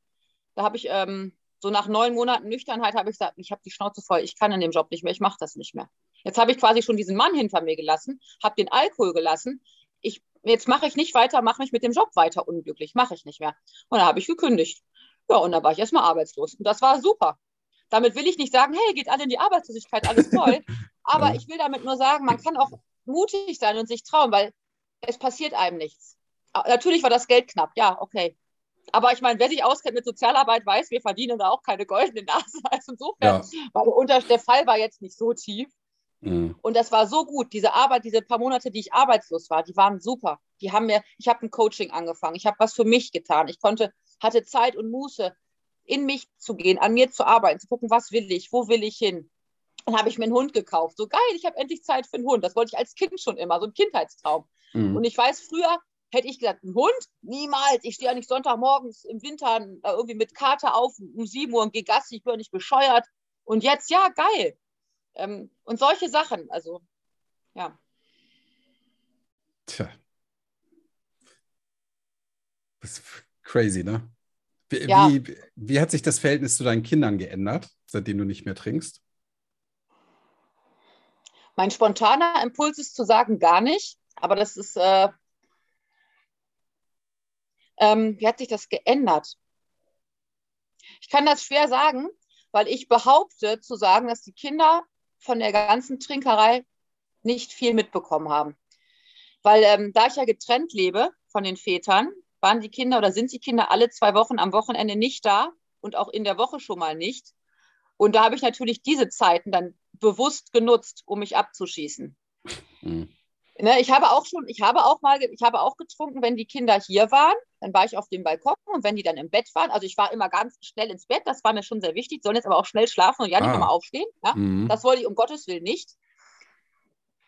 [SPEAKER 2] Da habe ich ähm, so nach neun Monaten Nüchternheit habe ich gesagt, ich habe die Schnauze voll, ich kann in dem Job nicht mehr, ich mache das nicht mehr. Jetzt habe ich quasi schon diesen Mann hinter mir gelassen, habe den Alkohol gelassen. Ich, jetzt mache ich nicht weiter, mache mich mit dem Job weiter unglücklich, mache ich nicht mehr. Und dann habe ich gekündigt. Ja, und dann war ich erstmal arbeitslos. Und das war super. Damit will ich nicht sagen, hey, geht alle in die Arbeitslosigkeit, alles toll. Aber ja. ich will damit nur sagen, man kann auch mutig sein und sich trauen, weil es passiert einem nichts. Natürlich war das Geld knapp, ja, okay. Aber ich meine, wer sich auskennt mit Sozialarbeit, weiß, wir verdienen da auch keine goldene Nase. Also insofern, ja. weil der, unter, der Fall war jetzt nicht so tief. Mhm. Und das war so gut. Diese Arbeit, diese paar Monate, die ich arbeitslos war, die waren super. Die haben mir, ich habe ein Coaching angefangen. Ich habe was für mich getan. Ich konnte, hatte Zeit und Muße, in mich zu gehen, an mir zu arbeiten, zu gucken, was will ich, wo will ich hin. Dann habe ich mir einen Hund gekauft. So geil, ich habe endlich Zeit für einen Hund. Das wollte ich als Kind schon immer, so ein Kindheitstraum. Mhm. Und ich weiß, früher Hätte ich gesagt, ein Hund? Niemals. Ich stehe ja nicht Sonntagmorgens im Winter irgendwie mit Kater auf um 7 Uhr und gehe Gassi, ich bin nicht bescheuert. Und jetzt, ja, geil. Ähm, und solche Sachen, also, ja.
[SPEAKER 1] Tja. Das ist crazy, ne? Wie,
[SPEAKER 2] ja.
[SPEAKER 1] wie, wie hat sich das Verhältnis zu deinen Kindern geändert, seitdem du nicht mehr trinkst?
[SPEAKER 2] Mein spontaner Impuls ist zu sagen, gar nicht. Aber das ist, äh, ähm, wie hat sich das geändert? Ich kann das schwer sagen, weil ich behaupte zu sagen, dass die Kinder von der ganzen Trinkerei nicht viel mitbekommen haben. Weil ähm, da ich ja getrennt lebe von den Vätern, waren die Kinder oder sind die Kinder alle zwei Wochen am Wochenende nicht da und auch in der Woche schon mal nicht. Und da habe ich natürlich diese Zeiten dann bewusst genutzt, um mich abzuschießen. Mhm. Ne, ich habe auch schon, ich habe auch mal, ich habe auch getrunken, wenn die Kinder hier waren, dann war ich auf dem Balkon und wenn die dann im Bett waren, also ich war immer ganz schnell ins Bett, das war mir schon sehr wichtig, sollen jetzt aber auch schnell schlafen und ja nicht ah. nochmal aufstehen. Ja? Mhm. Das wollte ich um Gottes Willen nicht.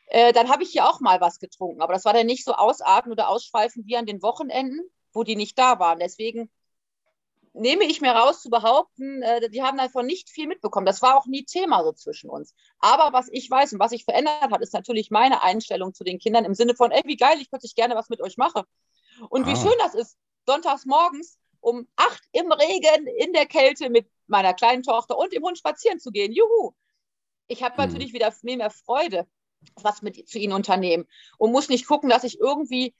[SPEAKER 2] Äh, dann habe ich hier auch mal was getrunken, aber das war dann nicht so ausatmen oder ausschweifend wie an den Wochenenden, wo die nicht da waren. Deswegen nehme ich mir raus zu behaupten, äh, die haben davon nicht viel mitbekommen. Das war auch nie Thema so zwischen uns. Aber was ich weiß und was sich verändert hat, ist natürlich meine Einstellung zu den Kindern im Sinne von, ey, wie geil, ich plötzlich gerne was mit euch mache. Und ah. wie schön das ist, sonntags morgens um acht im Regen, in der Kälte mit meiner kleinen Tochter und dem Hund spazieren zu gehen. Juhu! Ich habe hm. natürlich wieder mehr, mehr Freude, was mit zu ihnen unternehmen und muss nicht gucken, dass ich irgendwie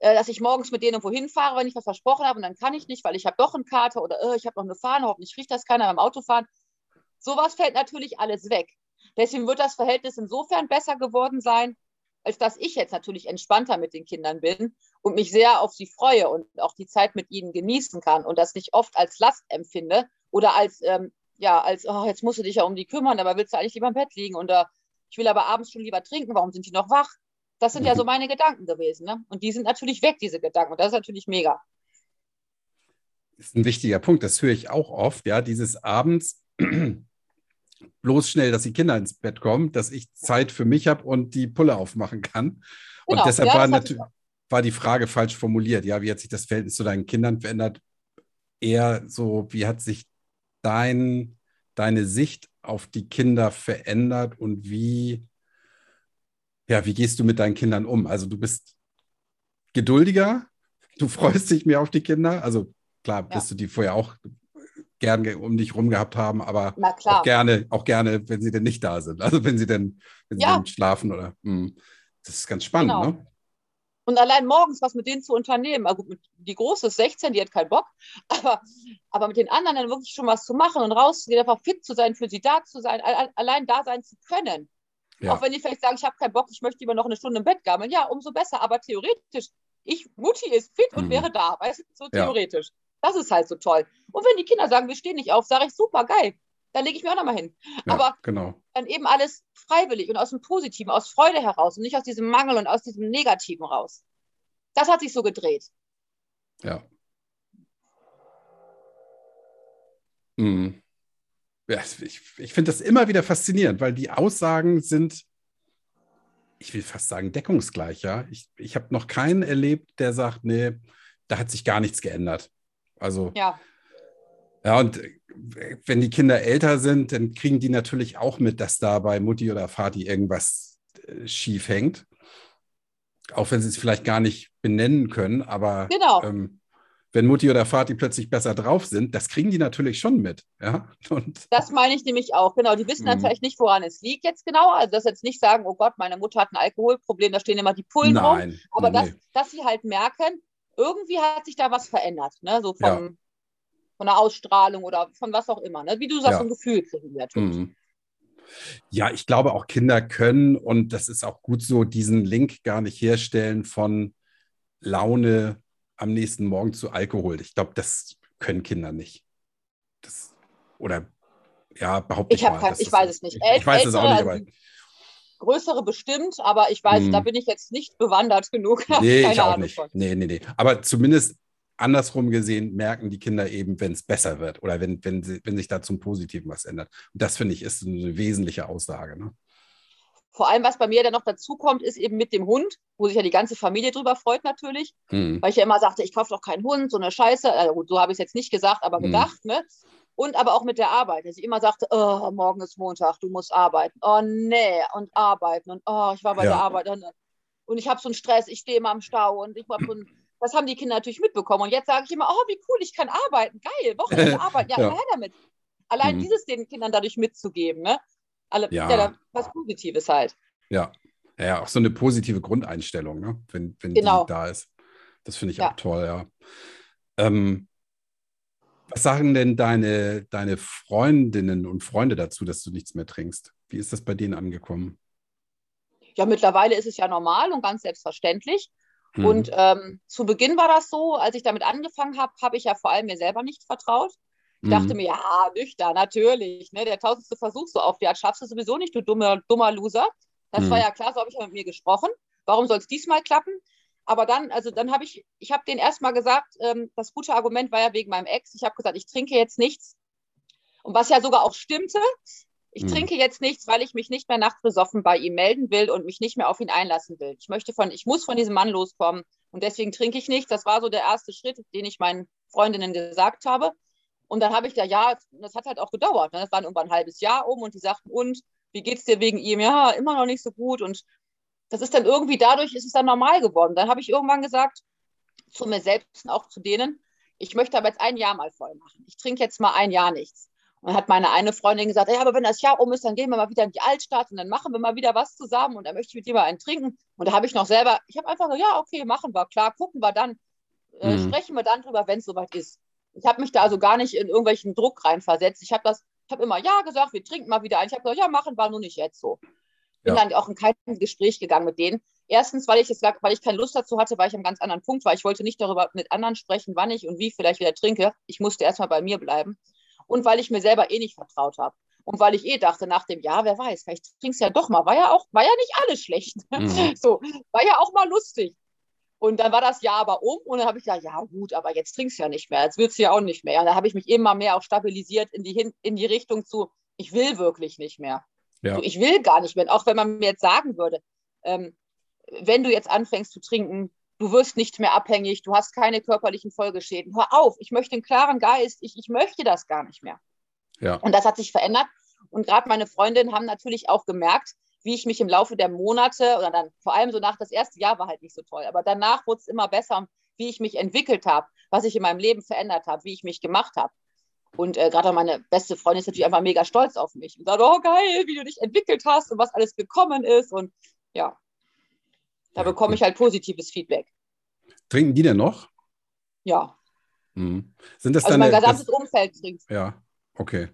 [SPEAKER 2] dass ich morgens mit denen irgendwo hinfahre, wenn ich was versprochen habe und dann kann ich nicht, weil ich habe doch einen Kater oder äh, ich habe noch eine Fahne, hoffentlich riecht das keiner beim Autofahren. Sowas fällt natürlich alles weg. Deswegen wird das Verhältnis insofern besser geworden sein, als dass ich jetzt natürlich entspannter mit den Kindern bin und mich sehr auf sie freue und auch die Zeit mit ihnen genießen kann und das nicht oft als Last empfinde oder als, ähm, ja, als, oh, jetzt musst du dich ja um die kümmern, aber willst du eigentlich lieber im Bett liegen uh, ich will aber abends schon lieber trinken, warum sind die noch wach? Das sind ja so meine Gedanken gewesen. Ne? Und die sind natürlich weg, diese Gedanken. Und das ist natürlich mega.
[SPEAKER 1] Das ist ein wichtiger Punkt. Das höre ich auch oft. Ja, dieses abends bloß schnell, dass die Kinder ins Bett kommen, dass ich Zeit für mich habe und die Pulle aufmachen kann. Genau. Und deshalb ja, war, natürlich, war die Frage falsch formuliert. Ja, wie hat sich das Verhältnis zu deinen Kindern verändert? Eher so, wie hat sich dein, deine Sicht auf die Kinder verändert und wie ja, wie gehst du mit deinen Kindern um? Also du bist geduldiger, du freust dich mehr auf die Kinder. Also klar, bist ja. du die vorher auch gern um dich rum gehabt haben, aber auch gerne, auch gerne, wenn sie denn nicht da sind. Also wenn sie denn, wenn ja. sie denn schlafen oder mh. Hm, das ist ganz spannend, genau. ne?
[SPEAKER 2] Und allein morgens was mit denen zu unternehmen. Also die Große ist 16, die hat keinen Bock, aber, aber mit den anderen dann wirklich schon was zu machen und rauszugehen, einfach fit zu sein, für sie da zu sein, allein da sein zu können. Ja. Auch wenn die vielleicht sagen, ich habe keinen Bock, ich möchte lieber noch eine Stunde im Bett gammeln. Ja, umso besser. Aber theoretisch, ich, Mutti ist fit und mhm. wäre da, weißt du, so theoretisch. Ja. Das ist halt so toll. Und wenn die Kinder sagen, wir stehen nicht auf, sage ich, super, geil. Dann lege ich mir auch nochmal hin. Ja, Aber genau. dann eben alles freiwillig und aus dem Positiven, aus Freude heraus und nicht aus diesem Mangel und aus diesem Negativen raus. Das hat sich so gedreht.
[SPEAKER 1] Ja. Mhm ja, ich, ich finde das immer wieder faszinierend, weil die Aussagen sind, ich will fast sagen, deckungsgleich. Ja? Ich, ich habe noch keinen erlebt, der sagt, nee, da hat sich gar nichts geändert. Also, ja. Ja, und wenn die Kinder älter sind, dann kriegen die natürlich auch mit, dass da bei Mutti oder Vati irgendwas äh, schief hängt. Auch wenn sie es vielleicht gar nicht benennen können, aber genau. ähm, wenn Mutti oder Vati plötzlich besser drauf sind, das kriegen die natürlich schon mit. Ja?
[SPEAKER 2] Und das meine ich nämlich auch, genau. Die wissen natürlich nicht, woran es liegt jetzt genau. Also, dass jetzt nicht sagen, oh Gott, meine Mutter hat ein Alkoholproblem, da stehen immer die Pullen Nein, rum. Aber nee, dass, dass sie halt merken, irgendwie hat sich da was verändert. Ne? So vom, ja. von der Ausstrahlung oder von was auch immer. Ne? Wie du sagst, ja. ein Gefühl kriegen die natürlich. Mhm.
[SPEAKER 1] Ja, ich glaube, auch Kinder können, und das ist auch gut so, diesen Link gar nicht herstellen von Laune am nächsten Morgen zu Alkohol. Ich glaube, das können Kinder nicht. Das, oder ja, behaupte
[SPEAKER 2] ich, ich mal. Kein, ich weiß es nicht. Ich,
[SPEAKER 1] ich weiß es auch nicht, aber.
[SPEAKER 2] Größere bestimmt, aber ich weiß, hm. da bin ich jetzt nicht bewandert genug.
[SPEAKER 1] Nee, ich auch Ahnung nicht. Von. Nee, nee, nee. Aber zumindest andersrum gesehen merken die Kinder eben, wenn es besser wird oder wenn, wenn, sie, wenn sich da zum Positiven was ändert. Und das finde ich ist eine wesentliche Aussage. Ne?
[SPEAKER 2] Vor allem, was bei mir dann noch dazu kommt, ist eben mit dem Hund, wo sich ja die ganze Familie drüber freut natürlich. Mhm. Weil ich ja immer sagte, ich kaufe doch keinen Hund, so eine Scheiße. Also so habe ich es jetzt nicht gesagt, aber mhm. gedacht. Ne? Und aber auch mit der Arbeit, dass ich immer sagte, oh, morgen ist Montag, du musst arbeiten. Oh nee, und arbeiten. Und oh, ich war bei ja. der Arbeit. Und ich habe so einen Stress, ich stehe immer am Stau und ich habe so das haben die Kinder natürlich mitbekommen. Und jetzt sage ich immer, oh, wie cool, ich kann arbeiten. Geil, Wochenende arbeiten. Ja, ja. her damit. Allein mhm. dieses den Kindern dadurch mitzugeben, ne? Alle, ja. ja was Positives halt.
[SPEAKER 1] Ja. Ja, auch so eine positive Grundeinstellung, ne? wenn, wenn genau. die da ist. Das finde ich ja. auch toll, ja. Ähm, was sagen denn deine, deine Freundinnen und Freunde dazu, dass du nichts mehr trinkst? Wie ist das bei denen angekommen?
[SPEAKER 2] Ja, mittlerweile ist es ja normal und ganz selbstverständlich. Hm. Und ähm, zu Beginn war das so, als ich damit angefangen habe, habe ich ja vor allem mir selber nicht vertraut. Ich dachte mhm. mir, ja, nüchtern, natürlich. Ne? Der tausendste Versuch so auf die Art schaffst du sowieso nicht, du dummer, dummer Loser. Das mhm. war ja klar, so habe ich ja mit mir gesprochen. warum soll es diesmal klappen? Aber dann, also dann habe ich, ich habe denen erstmal gesagt, ähm, das gute Argument war ja wegen meinem Ex. Ich habe gesagt, ich trinke jetzt nichts. Und was ja sogar auch stimmte, ich hm. trinke jetzt nichts, weil ich mich nicht mehr nachts besoffen bei ihm melden will und mich nicht mehr auf ihn einlassen will. Ich möchte von, ich muss von diesem Mann loskommen und deswegen trinke ich nichts. Das war so der erste Schritt, den ich meinen Freundinnen gesagt habe. Und dann habe ich da, ja, das hat halt auch gedauert. Ne? Das war irgendwann ein halbes Jahr um und die sagten, und wie geht's dir wegen ihm? Ja, immer noch nicht so gut. Und das ist dann irgendwie dadurch, ist es dann normal geworden. Dann habe ich irgendwann gesagt, zu mir selbst und auch zu denen, ich möchte aber jetzt ein Jahr mal voll machen. Ich trinke jetzt mal ein Jahr nichts. Und dann hat meine eine Freundin gesagt, ja, aber wenn das Jahr um ist, dann gehen wir mal wieder in die Altstadt und dann machen wir mal wieder was zusammen und dann möchte ich mit dir mal einen trinken. Und da habe ich noch selber, ich habe einfach gesagt, ja, okay, machen wir, klar, gucken wir dann, äh, mhm. sprechen wir dann drüber, wenn es soweit ist. Ich habe mich da also gar nicht in irgendwelchen Druck reinversetzt. Ich habe das, ich habe immer ja gesagt, wir trinken mal wieder ein. Ich habe gesagt, ja, machen wir nur nicht jetzt so. Bin ja. dann auch in kein Gespräch gegangen mit denen. Erstens, weil ich es weil ich keine Lust dazu hatte, weil ich am ganz anderen Punkt war. Ich wollte nicht darüber mit anderen sprechen, wann ich und wie vielleicht wieder trinke. Ich musste erstmal bei mir bleiben. Und weil ich mir selber eh nicht vertraut habe. Und weil ich eh dachte, nach dem Jahr, wer weiß, vielleicht trinkst du ja doch mal. War ja auch, war ja nicht alles schlecht. Mhm. So, war ja auch mal lustig. Und dann war das Jahr aber um und dann habe ich gesagt, ja gut, aber jetzt trinkst du ja nicht mehr, jetzt willst du ja auch nicht mehr. Und da habe ich mich immer mehr auch stabilisiert in die, in die Richtung zu, ich will wirklich nicht mehr. Ja. So, ich will gar nicht mehr. Auch wenn man mir jetzt sagen würde, ähm, wenn du jetzt anfängst zu trinken, du wirst nicht mehr abhängig, du hast keine körperlichen Folgeschäden. Hör auf, ich möchte einen klaren Geist, ich, ich möchte das gar nicht mehr. Ja. Und das hat sich verändert. Und gerade meine Freundinnen haben natürlich auch gemerkt, wie ich mich im Laufe der Monate oder dann vor allem so nach das erste Jahr war halt nicht so toll, aber danach wurde es immer besser, wie ich mich entwickelt habe, was ich in meinem Leben verändert habe, wie ich mich gemacht habe. Und äh, gerade meine beste Freundin ist natürlich einfach mega stolz auf mich und sagt, oh geil, wie du dich entwickelt hast und was alles gekommen ist. Und ja, da bekomme ich halt positives Feedback.
[SPEAKER 1] Trinken die denn noch?
[SPEAKER 2] Ja.
[SPEAKER 1] Mhm. Sind das
[SPEAKER 2] also
[SPEAKER 1] deine,
[SPEAKER 2] mein gesamtes das, Umfeld trinkt.
[SPEAKER 1] Ja, okay.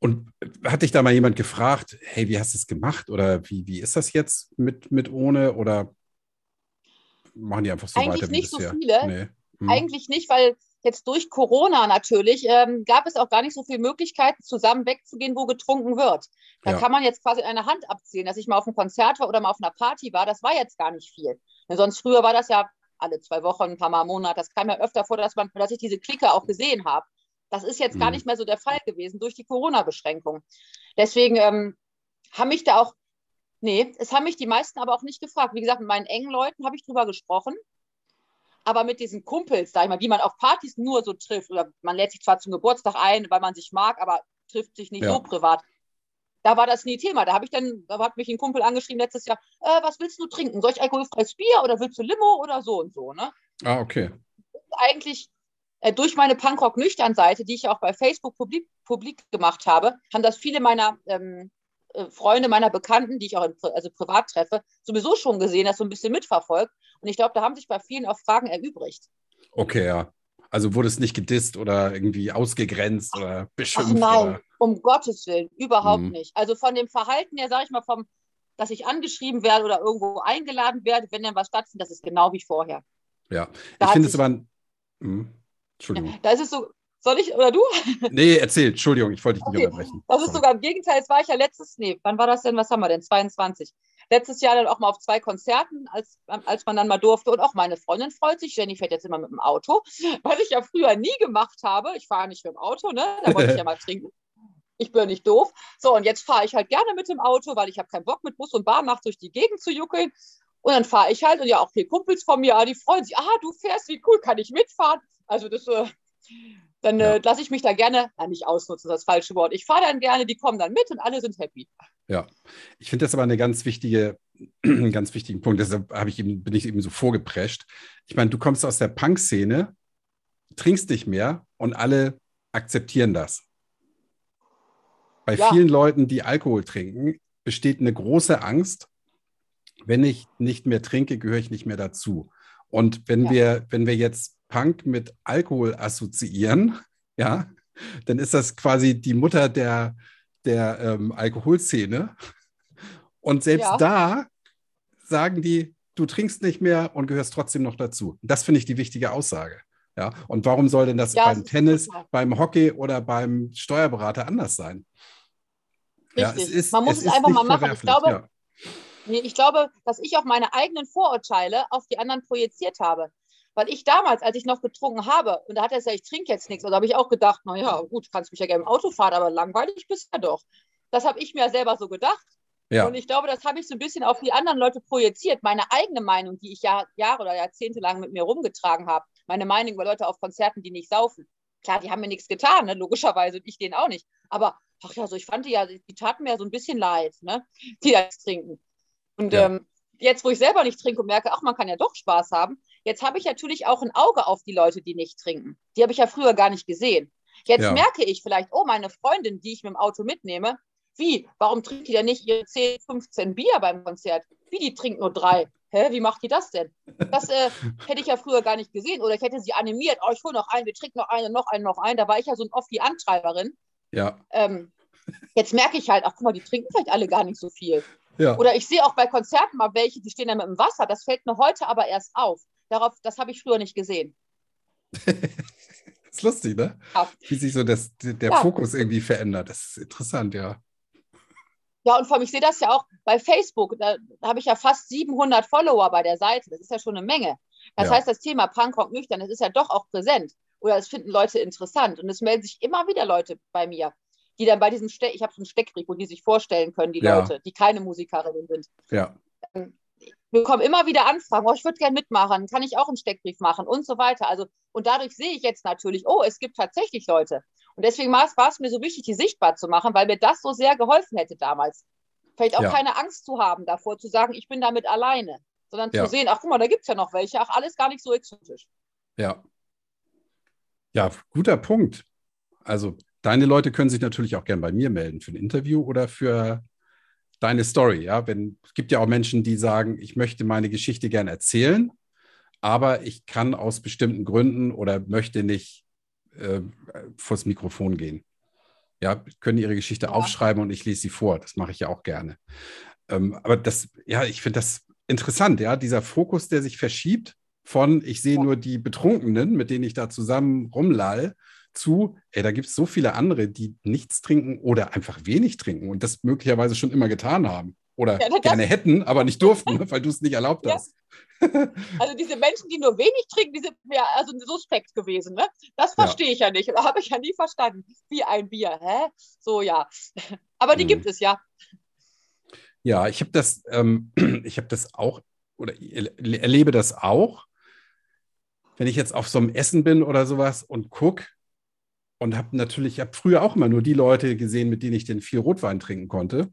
[SPEAKER 1] Und hat dich da mal jemand gefragt, hey, wie hast du es gemacht? Oder wie, wie ist das jetzt mit, mit ohne? Oder machen die einfach so
[SPEAKER 2] Eigentlich
[SPEAKER 1] weiter?
[SPEAKER 2] Eigentlich nicht so viele. Nee. Hm. Eigentlich nicht, weil jetzt durch Corona natürlich ähm, gab es auch gar nicht so viele Möglichkeiten, zusammen wegzugehen, wo getrunken wird. Da ja. kann man jetzt quasi in einer Hand abzählen, dass ich mal auf einem Konzert war oder mal auf einer Party war. Das war jetzt gar nicht viel. Sonst früher war das ja alle zwei Wochen, ein paar Mal im Monat. Das kam ja öfter vor, dass, man, dass ich diese Clique auch gesehen habe. Das ist jetzt mhm. gar nicht mehr so der Fall gewesen durch die Corona-Beschränkung. Deswegen ähm, haben mich da auch, nee, es haben mich die meisten aber auch nicht gefragt. Wie gesagt, mit meinen engen Leuten habe ich drüber gesprochen. Aber mit diesen Kumpels, sag ich mal, wie man auf Partys nur so trifft, oder man lädt sich zwar zum Geburtstag ein, weil man sich mag, aber trifft sich nicht ja. so privat. Da war das nie Thema. Da habe ich dann, da hat mich ein Kumpel angeschrieben letztes Jahr, äh, was willst du trinken? Soll ich alkoholfreies Bier oder willst du Limo oder so und so, ne?
[SPEAKER 1] Ah, okay.
[SPEAKER 2] Eigentlich durch meine Punkrock-Nüchtern-Seite, die ich auch bei Facebook publik, publik, gemacht habe, haben das viele meiner ähm, äh, Freunde, meiner Bekannten, die ich auch in, also privat treffe, sowieso schon gesehen, das so ein bisschen mitverfolgt. Und ich glaube, da haben sich bei vielen auch Fragen erübrigt.
[SPEAKER 1] Okay, ja. Also wurde es nicht gedisst oder irgendwie ausgegrenzt oder beschimpft?
[SPEAKER 2] Ach nein, oder? um Gottes Willen, überhaupt mhm. nicht. Also von dem Verhalten her, sage ich mal, vom, dass ich angeschrieben werde oder irgendwo eingeladen werde, wenn dann was stattfindet, das ist genau wie vorher.
[SPEAKER 1] Ja, da ich finde es aber hm.
[SPEAKER 2] Entschuldigung. Da ist es so, soll ich oder du?
[SPEAKER 1] Nee, erzähl, Entschuldigung, ich wollte dich nicht okay. unterbrechen.
[SPEAKER 2] Das ist Sorry. sogar im Gegenteil, jetzt war ich ja letztes, nee, wann war das denn, was haben wir denn, 22. Letztes Jahr dann auch mal auf zwei Konzerten, als, als man dann mal durfte und auch meine Freundin freut sich, Jenny fährt jetzt immer mit dem Auto, weil ich ja früher nie gemacht habe, ich fahre nicht mit dem Auto, ne, da wollte ich ja mal trinken. Ich bin nicht doof. So, und jetzt fahre ich halt gerne mit dem Auto, weil ich habe keinen Bock mit Bus und Bahn nachts durch die Gegend zu juckeln. Und dann fahre ich halt und ja auch vier Kumpels von mir, ah, die freuen sich, ah, du fährst, wie cool, kann ich mitfahren? Also das, äh, dann äh, ja. äh, lasse ich mich da gerne, na, nicht ausnutzen, das falsche Wort. Ich fahre dann gerne, die kommen dann mit und alle sind happy.
[SPEAKER 1] Ja, ich finde das aber eine ganz wichtige, einen ganz wichtigen Punkt. Deshalb ich eben, bin ich eben so vorgeprescht. Ich meine, du kommst aus der Punk-Szene, trinkst nicht mehr und alle akzeptieren das. Bei ja. vielen Leuten, die Alkohol trinken, besteht eine große Angst, wenn ich nicht mehr trinke, gehöre ich nicht mehr dazu. Und wenn ja. wir, wenn wir jetzt Punk mit Alkohol assoziieren, ja, dann ist das quasi die Mutter der, der ähm, Alkoholszene. Und selbst ja. da sagen die, du trinkst nicht mehr und gehörst trotzdem noch dazu. Das finde ich die wichtige Aussage. Ja, und warum soll denn das ja, beim Tennis, super. beim Hockey oder beim Steuerberater anders sein?
[SPEAKER 2] Richtig. Ja, ist, Man muss es, es einfach mal machen. Ich glaube, Nee, ich glaube, dass ich auch meine eigenen Vorurteile auf die anderen projiziert habe. Weil ich damals, als ich noch getrunken habe, und da hat er gesagt, ich trinke jetzt nichts, und da habe ich auch gedacht, naja, gut, kannst mich ja gerne im Auto fahren, aber langweilig bist du ja doch. Das habe ich mir ja selber so gedacht. Ja. Und ich glaube, das habe ich so ein bisschen auf die anderen Leute projiziert. Meine eigene Meinung, die ich ja Jahre oder Jahrzehnte lang mit mir rumgetragen habe. Meine Meinung über Leute auf Konzerten, die nicht saufen. Klar, die haben mir nichts getan, ne? logischerweise, und ich denen auch nicht. Aber, ach ja, so, ich fand die ja, die taten mir ja so ein bisschen leid, ne? die das trinken. Und ja. ähm, jetzt, wo ich selber nicht trinke und merke, ach, man kann ja doch Spaß haben, jetzt habe ich natürlich auch ein Auge auf die Leute, die nicht trinken. Die habe ich ja früher gar nicht gesehen. Jetzt ja. merke ich vielleicht, oh, meine Freundin, die ich mit dem Auto mitnehme, wie? Warum trinkt die denn nicht ihre 10, 15 Bier beim Konzert? Wie, die trinkt nur drei? Hä, wie macht die das denn? Das äh, hätte ich ja früher gar nicht gesehen. Oder ich hätte sie animiert, oh, ich hole noch einen, wir trinken noch einen, noch einen, noch einen. Da war ich ja so oft die Antreiberin.
[SPEAKER 1] Ja.
[SPEAKER 2] Ähm, jetzt merke ich halt, ach guck mal, die trinken vielleicht alle gar nicht so viel.
[SPEAKER 1] Ja.
[SPEAKER 2] Oder ich sehe auch bei Konzerten mal welche, die stehen da mit dem Wasser. Das fällt mir heute aber erst auf. Darauf, das habe ich früher nicht gesehen.
[SPEAKER 1] das ist lustig, ne? Ja. Wie sich so das, der ja. Fokus irgendwie verändert. Das ist interessant, ja.
[SPEAKER 2] Ja, und vor allem, ich sehe das ja auch bei Facebook. Da, da habe ich ja fast 700 Follower bei der Seite. Das ist ja schon eine Menge. Das heißt, das Thema Punkrock nüchtern, das ist ja doch auch präsent. Oder es finden Leute interessant. Und es melden sich immer wieder Leute bei mir, die dann bei diesem Steck, ich habe so einen Steckbrief, wo die sich vorstellen können, die ja. Leute, die keine Musikerinnen sind.
[SPEAKER 1] Ja.
[SPEAKER 2] Ähm, wir bekommen immer wieder Anfragen, oh, ich würde gerne mitmachen, kann ich auch einen Steckbrief machen und so weiter. Also, und dadurch sehe ich jetzt natürlich, oh, es gibt tatsächlich Leute. Und deswegen war es mir so wichtig, die sichtbar zu machen, weil mir das so sehr geholfen hätte damals. Vielleicht auch ja. keine Angst zu haben davor, zu sagen, ich bin damit alleine, sondern ja. zu sehen, ach guck mal, da gibt es ja noch welche, ach, alles gar nicht so exotisch.
[SPEAKER 1] Ja. Ja, guter Punkt. Also, deine Leute können sich natürlich auch gern bei mir melden für ein Interview oder für deine Story. Ja, wenn es gibt ja auch Menschen, die sagen, ich möchte meine Geschichte gern erzählen, aber ich kann aus bestimmten Gründen oder möchte nicht äh, vors Mikrofon gehen. Ja, können ihre Geschichte ja. aufschreiben und ich lese sie vor. Das mache ich ja auch gerne. Ähm, aber das, ja, ich finde das interessant, ja, dieser Fokus, der sich verschiebt von, ich sehe ja. nur die Betrunkenen, mit denen ich da zusammen rumlall, zu, ey, da gibt es so viele andere, die nichts trinken oder einfach wenig trinken und das möglicherweise schon immer getan haben. Oder ja, gerne hätten, aber nicht durften, weil du es nicht erlaubt hast.
[SPEAKER 2] Also diese Menschen, die nur wenig trinken, die sind mir also suspekt gewesen. Ne? Das verstehe ja. ich ja nicht. Da habe ich ja nie verstanden. Wie ein Bier. Hä? So ja. Aber die hm. gibt es ja.
[SPEAKER 1] Ja, ich habe das, ähm, ich habe das auch oder erlebe das auch, wenn ich jetzt auf so einem Essen bin oder sowas und gucke und habe natürlich, ich habe früher auch immer nur die Leute gesehen, mit denen ich den viel Rotwein trinken konnte.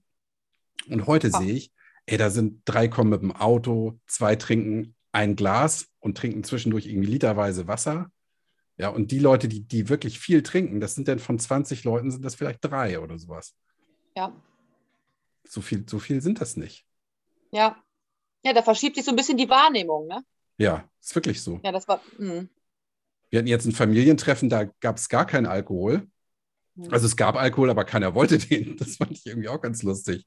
[SPEAKER 1] Und heute oh. sehe ich, ey, da sind drei kommen mit dem Auto, zwei trinken ein Glas und trinken zwischendurch irgendwie literweise Wasser. Ja, und die Leute, die, die wirklich viel trinken, das sind dann von 20 Leuten, sind das vielleicht drei oder sowas.
[SPEAKER 2] Ja.
[SPEAKER 1] So viel, so viel sind das nicht.
[SPEAKER 2] Ja. Ja, da verschiebt sich so ein bisschen die Wahrnehmung, ne?
[SPEAKER 1] Ja, ist wirklich so.
[SPEAKER 2] Ja, das war. Mh.
[SPEAKER 1] Wir hatten jetzt ein Familientreffen, da gab es gar keinen Alkohol. Mhm. Also es gab Alkohol, aber keiner wollte den. Das fand ich irgendwie auch ganz lustig.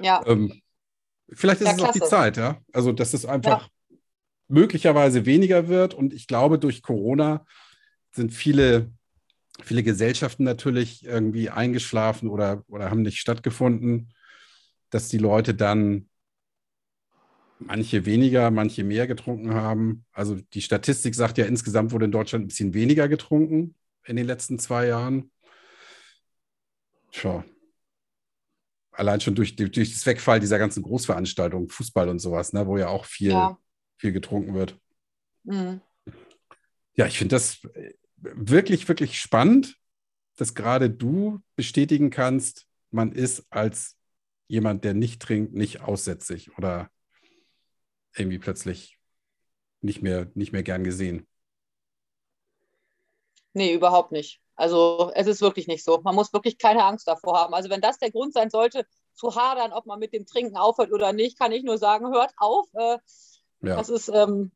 [SPEAKER 2] Ja.
[SPEAKER 1] Ähm, vielleicht ist ja, es klasse. auch die Zeit, ja. Also, dass es einfach ja. möglicherweise weniger wird. Und ich glaube, durch Corona sind viele, viele Gesellschaften natürlich irgendwie eingeschlafen oder, oder haben nicht stattgefunden, dass die Leute dann manche weniger, manche mehr getrunken haben. Also die Statistik sagt ja, insgesamt wurde in Deutschland ein bisschen weniger getrunken in den letzten zwei Jahren. Tja. Allein schon durch, durch das Wegfall dieser ganzen Großveranstaltungen, Fußball und sowas, ne, wo ja auch viel, ja. viel getrunken wird. Mhm. Ja, ich finde das wirklich, wirklich spannend, dass gerade du bestätigen kannst, man ist als jemand, der nicht trinkt, nicht aussätzig oder irgendwie plötzlich nicht mehr, nicht mehr gern gesehen.
[SPEAKER 2] Nee, überhaupt nicht. Also es ist wirklich nicht so. Man muss wirklich keine Angst davor haben. Also wenn das der Grund sein sollte, zu hadern, ob man mit dem Trinken aufhört oder nicht, kann ich nur sagen, hört auf. Äh, ja. Das ist ähm,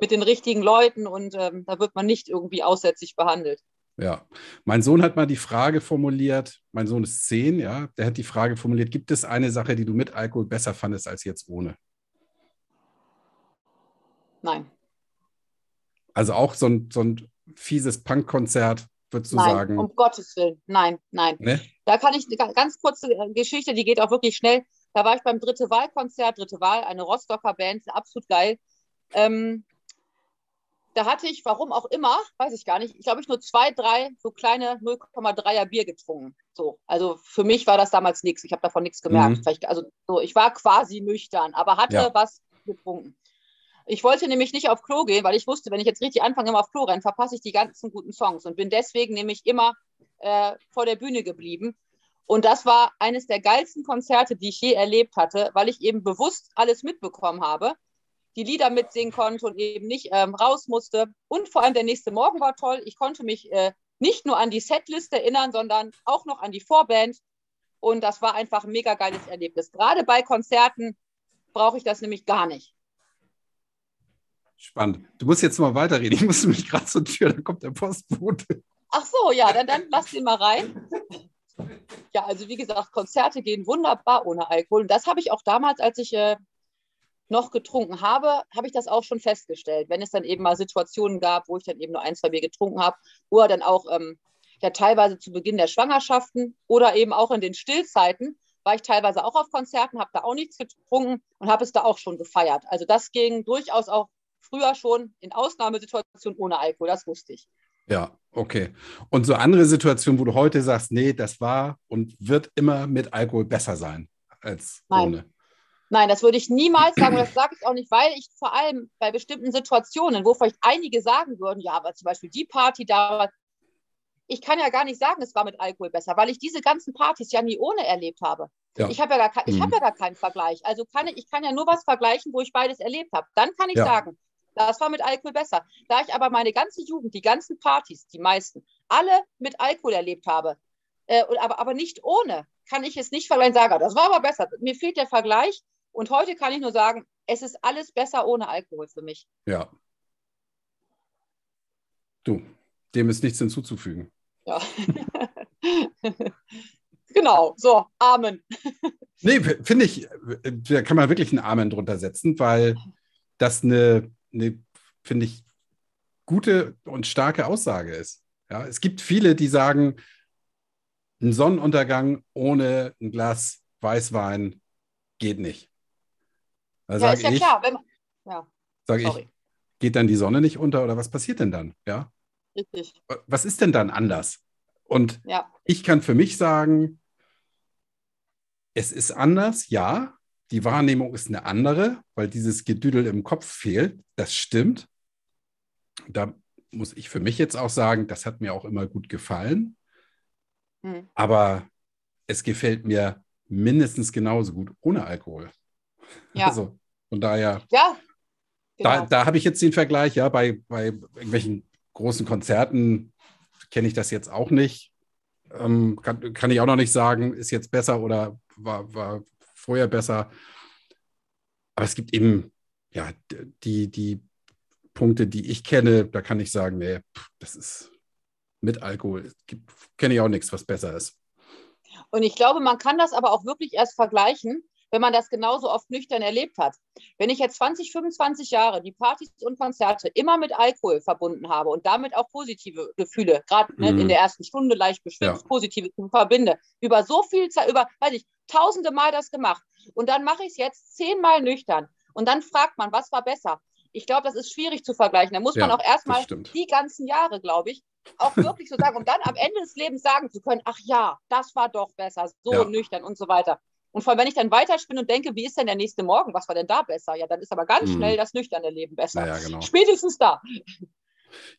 [SPEAKER 2] mit den richtigen Leuten und ähm, da wird man nicht irgendwie aussätzlich behandelt.
[SPEAKER 1] Ja, mein Sohn hat mal die Frage formuliert, mein Sohn ist zehn, ja, der hat die Frage formuliert, gibt es eine Sache, die du mit Alkohol besser fandest als jetzt ohne?
[SPEAKER 2] Nein.
[SPEAKER 1] Also auch so ein, so ein fieses Punkkonzert, würdest du
[SPEAKER 2] nein,
[SPEAKER 1] sagen?
[SPEAKER 2] Um Gottes Willen. Nein, nein.
[SPEAKER 1] Ne?
[SPEAKER 2] Da kann ich eine ganz kurze Geschichte, die geht auch wirklich schnell. Da war ich beim Dritte Wahlkonzert, Dritte Wahl, eine Rostocker Band, absolut geil. Ähm, da hatte ich, warum auch immer, weiß ich gar nicht, ich glaube, ich nur zwei, drei so kleine 0,3er Bier getrunken. So, also für mich war das damals nichts. Ich habe davon nichts gemerkt. Mhm. also so, ich war quasi nüchtern, aber hatte ja. was getrunken. Ich wollte nämlich nicht auf Klo gehen, weil ich wusste, wenn ich jetzt richtig anfange, immer auf Klo rennen, verpasse ich die ganzen guten Songs und bin deswegen nämlich immer äh, vor der Bühne geblieben. Und das war eines der geilsten Konzerte, die ich je erlebt hatte, weil ich eben bewusst alles mitbekommen habe die Lieder mitsingen konnte und eben nicht ähm, raus musste. Und vor allem der nächste Morgen war toll. Ich konnte mich äh, nicht nur an die Setlist erinnern, sondern auch noch an die Vorband. Und das war einfach ein mega geiles Erlebnis. Gerade bei Konzerten brauche ich das nämlich gar nicht.
[SPEAKER 1] Spannend. Du musst jetzt mal weiterreden. Ich muss mich gerade zur Tür, da kommt der Postbote.
[SPEAKER 2] Ach so, ja, dann, dann lass den mal rein. Ja, also wie gesagt, Konzerte gehen wunderbar ohne Alkohol. Und das habe ich auch damals, als ich äh, noch getrunken habe, habe ich das auch schon festgestellt. Wenn es dann eben mal Situationen gab, wo ich dann eben nur ein, zwei Bier getrunken habe, oder dann auch ähm, ja teilweise zu Beginn der Schwangerschaften oder eben auch in den Stillzeiten, war ich teilweise auch auf Konzerten, habe da auch nichts getrunken und habe es da auch schon gefeiert. Also das ging durchaus auch früher schon in Ausnahmesituationen ohne Alkohol, das wusste ich.
[SPEAKER 1] Ja, okay. Und so andere Situationen, wo du heute sagst, nee, das war und wird immer mit Alkohol besser sein als Nein. ohne.
[SPEAKER 2] Nein, das würde ich niemals sagen. Und das sage ich auch nicht, weil ich vor allem bei bestimmten Situationen, wo vielleicht einige sagen würden, ja, aber zum Beispiel die Party da, ich kann ja gar nicht sagen, es war mit Alkohol besser, weil ich diese ganzen Partys ja nie ohne erlebt habe. Ja. Ich habe ja, gar, mhm. hab ja gar keinen Vergleich. Also kann ich, ich kann ja nur was vergleichen, wo ich beides erlebt habe. Dann kann ich ja. sagen, das war mit Alkohol besser. Da ich aber meine ganze Jugend, die ganzen Partys, die meisten, alle mit Alkohol erlebt habe, äh, aber, aber nicht ohne, kann ich es nicht vergleichen, sagen, das war aber besser. Mir fehlt der Vergleich, und heute kann ich nur sagen, es ist alles besser ohne Alkohol für mich.
[SPEAKER 1] Ja. Du, dem ist nichts hinzuzufügen.
[SPEAKER 2] Ja. genau, so, Amen.
[SPEAKER 1] nee, finde ich, da kann man wirklich einen Amen drunter setzen, weil das eine, eine finde ich, gute und starke Aussage ist. Ja, es gibt viele, die sagen, ein Sonnenuntergang ohne ein Glas Weißwein geht nicht. Da ja, ist ja ich, klar. Wenn man, ja. Sage ich, geht dann die Sonne nicht unter oder was passiert denn dann? Ja. Richtig. Was ist denn dann anders? Und ja. ich kann für mich sagen, es ist anders, ja. Die Wahrnehmung ist eine andere, weil dieses Gedüdel im Kopf fehlt. Das stimmt. Da muss ich für mich jetzt auch sagen, das hat mir auch immer gut gefallen. Hm. Aber es gefällt mir mindestens genauso gut ohne Alkohol. Ja. Also von daher. Ja. Genau. Da, da habe ich jetzt den Vergleich, ja, bei, bei irgendwelchen großen Konzerten kenne ich das jetzt auch nicht. Ähm, kann, kann ich auch noch nicht sagen, ist jetzt besser oder war, war vorher besser. Aber es gibt eben, ja, die, die Punkte, die ich kenne, da kann ich sagen, nee, das ist mit Alkohol. Kenne ich auch nichts, was besser ist.
[SPEAKER 2] Und ich glaube, man kann das aber auch wirklich erst vergleichen, wenn man das genauso oft nüchtern erlebt hat. Wenn ich jetzt 20, 25 Jahre die Partys und Konzerte immer mit Alkohol verbunden habe und damit auch positive Gefühle, gerade ne, mhm. in der ersten Stunde leicht beschwipst, ja. positive verbinde, über so viel Zeit, über, weiß ich, tausende Mal das gemacht und dann mache ich es jetzt zehnmal nüchtern und dann fragt man, was war besser? Ich glaube, das ist schwierig zu vergleichen. Da muss ja, man auch erstmal die ganzen Jahre, glaube ich, auch wirklich so sagen, um dann am Ende des Lebens sagen zu können, ach ja, das war doch besser, so ja. nüchtern und so weiter. Und vor allem, wenn ich dann weiterspinne und denke, wie ist denn der nächste Morgen? Was war denn da besser? Ja, dann ist aber ganz mhm. schnell das nüchterne Leben besser. Ja, genau. Spätestens da.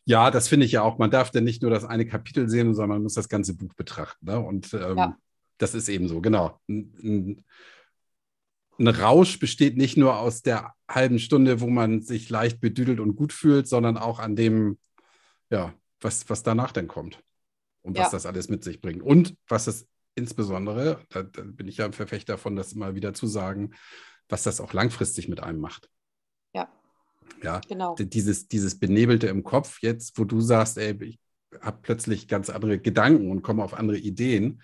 [SPEAKER 1] Ja, das finde ich ja auch. Man darf denn nicht nur das eine Kapitel sehen, sondern man muss das ganze Buch betrachten. Ne? Und ähm, ja. Das ist eben so, genau. Ein, ein, Rausch besteht nicht nur aus der halben Stunde, wo man sich leicht bedüdelt und gut fühlt, sondern auch an dem, ja, was, was danach denn kommt und was ja. das alles mit sich bringt. Und was es insbesondere, da, da, bin ich ja ein Verfechter davon, das immer wieder zu sagen, was das auch langfristig mit einem macht.
[SPEAKER 2] Ja.
[SPEAKER 1] Ja, genau. Dieses, dieses Benebelte im Kopf, jetzt, wo du sagst, ey, ich habe plötzlich ganz andere Gedanken und komme auf andere Ideen,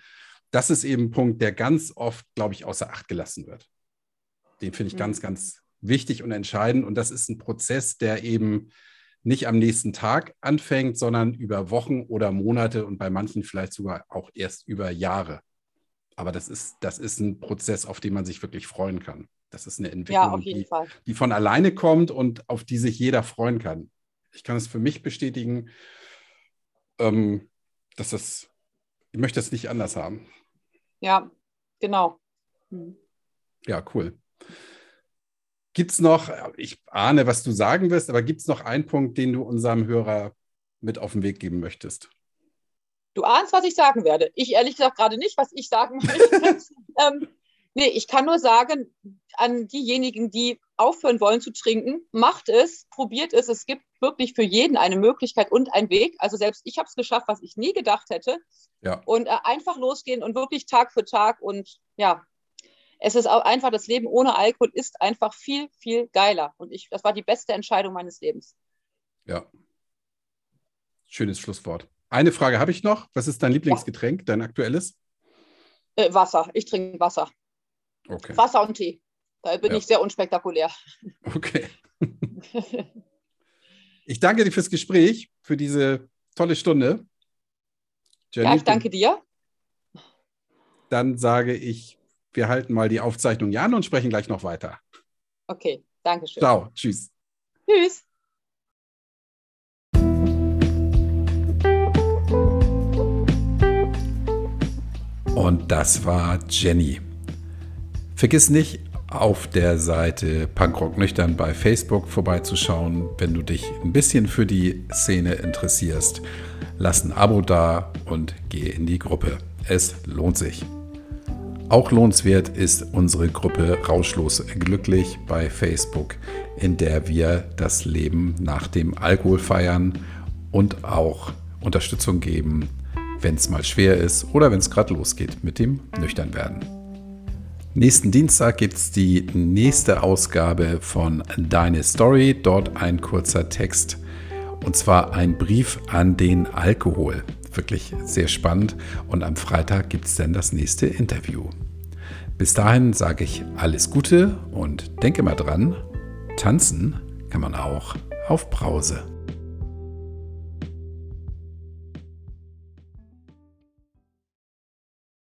[SPEAKER 1] das ist eben ein Punkt, der ganz oft, glaube ich, außer Acht gelassen wird. Den finde ich mhm. ganz, ganz wichtig und entscheidend. Und das ist ein Prozess, der eben nicht am nächsten Tag anfängt, sondern über Wochen oder Monate und bei manchen vielleicht sogar auch erst über Jahre. Aber das ist, das ist ein Prozess, auf den man sich wirklich freuen kann. Das ist eine Entwicklung, ja, die, die, von alleine kommt und auf die sich jeder freuen kann. Ich kann es für mich bestätigen, ähm, dass das, ich möchte es nicht anders haben.
[SPEAKER 2] Ja, genau. Hm.
[SPEAKER 1] Ja, cool. Gibt es noch, ich ahne, was du sagen wirst, aber gibt es noch einen Punkt, den du unserem Hörer mit auf den Weg geben möchtest?
[SPEAKER 2] Du ahnst, was ich sagen werde. Ich ehrlich gesagt gerade nicht, was ich sagen möchte. ähm, nee, ich kann nur sagen, an diejenigen, die aufhören wollen zu trinken, macht es, probiert es. Es gibt wirklich für jeden eine Möglichkeit und einen Weg. Also selbst ich habe es geschafft, was ich nie gedacht hätte. Ja. Und äh, einfach losgehen und wirklich Tag für Tag und ja, es ist auch einfach, das Leben ohne Alkohol ist einfach viel, viel geiler. Und ich, das war die beste Entscheidung meines Lebens.
[SPEAKER 1] Ja. Schönes Schlusswort. Eine Frage habe ich noch. Was ist dein Lieblingsgetränk, dein aktuelles?
[SPEAKER 2] Äh, Wasser. Ich trinke Wasser. Okay. Wasser und Tee. Da bin ja. ich sehr unspektakulär.
[SPEAKER 1] Okay. ich danke dir fürs Gespräch, für diese tolle Stunde.
[SPEAKER 2] Jenny, ja, ich danke dir.
[SPEAKER 1] Dann sage ich wir halten mal die Aufzeichnung hier an und sprechen gleich noch weiter.
[SPEAKER 2] Okay, danke schön.
[SPEAKER 1] Ciao, tschüss.
[SPEAKER 2] Tschüss.
[SPEAKER 1] Und das war Jenny. Vergiss nicht, auf der Seite Punkrock Nüchtern bei Facebook vorbeizuschauen, wenn du dich ein bisschen für die Szene interessierst. Lass ein Abo da und geh in die Gruppe. Es lohnt sich. Auch lohnenswert ist unsere Gruppe Rauschlos Glücklich bei Facebook, in der wir das Leben nach dem Alkohol feiern und auch Unterstützung geben, wenn es mal schwer ist oder wenn es gerade losgeht mit dem Nüchternwerden. Nächsten Dienstag gibt es die nächste Ausgabe von Deine Story, dort ein kurzer Text und zwar ein Brief an den Alkohol wirklich sehr spannend. Und am Freitag gibt es dann das nächste Interview. Bis dahin sage ich alles Gute und denke mal dran, tanzen kann man auch auf Brause.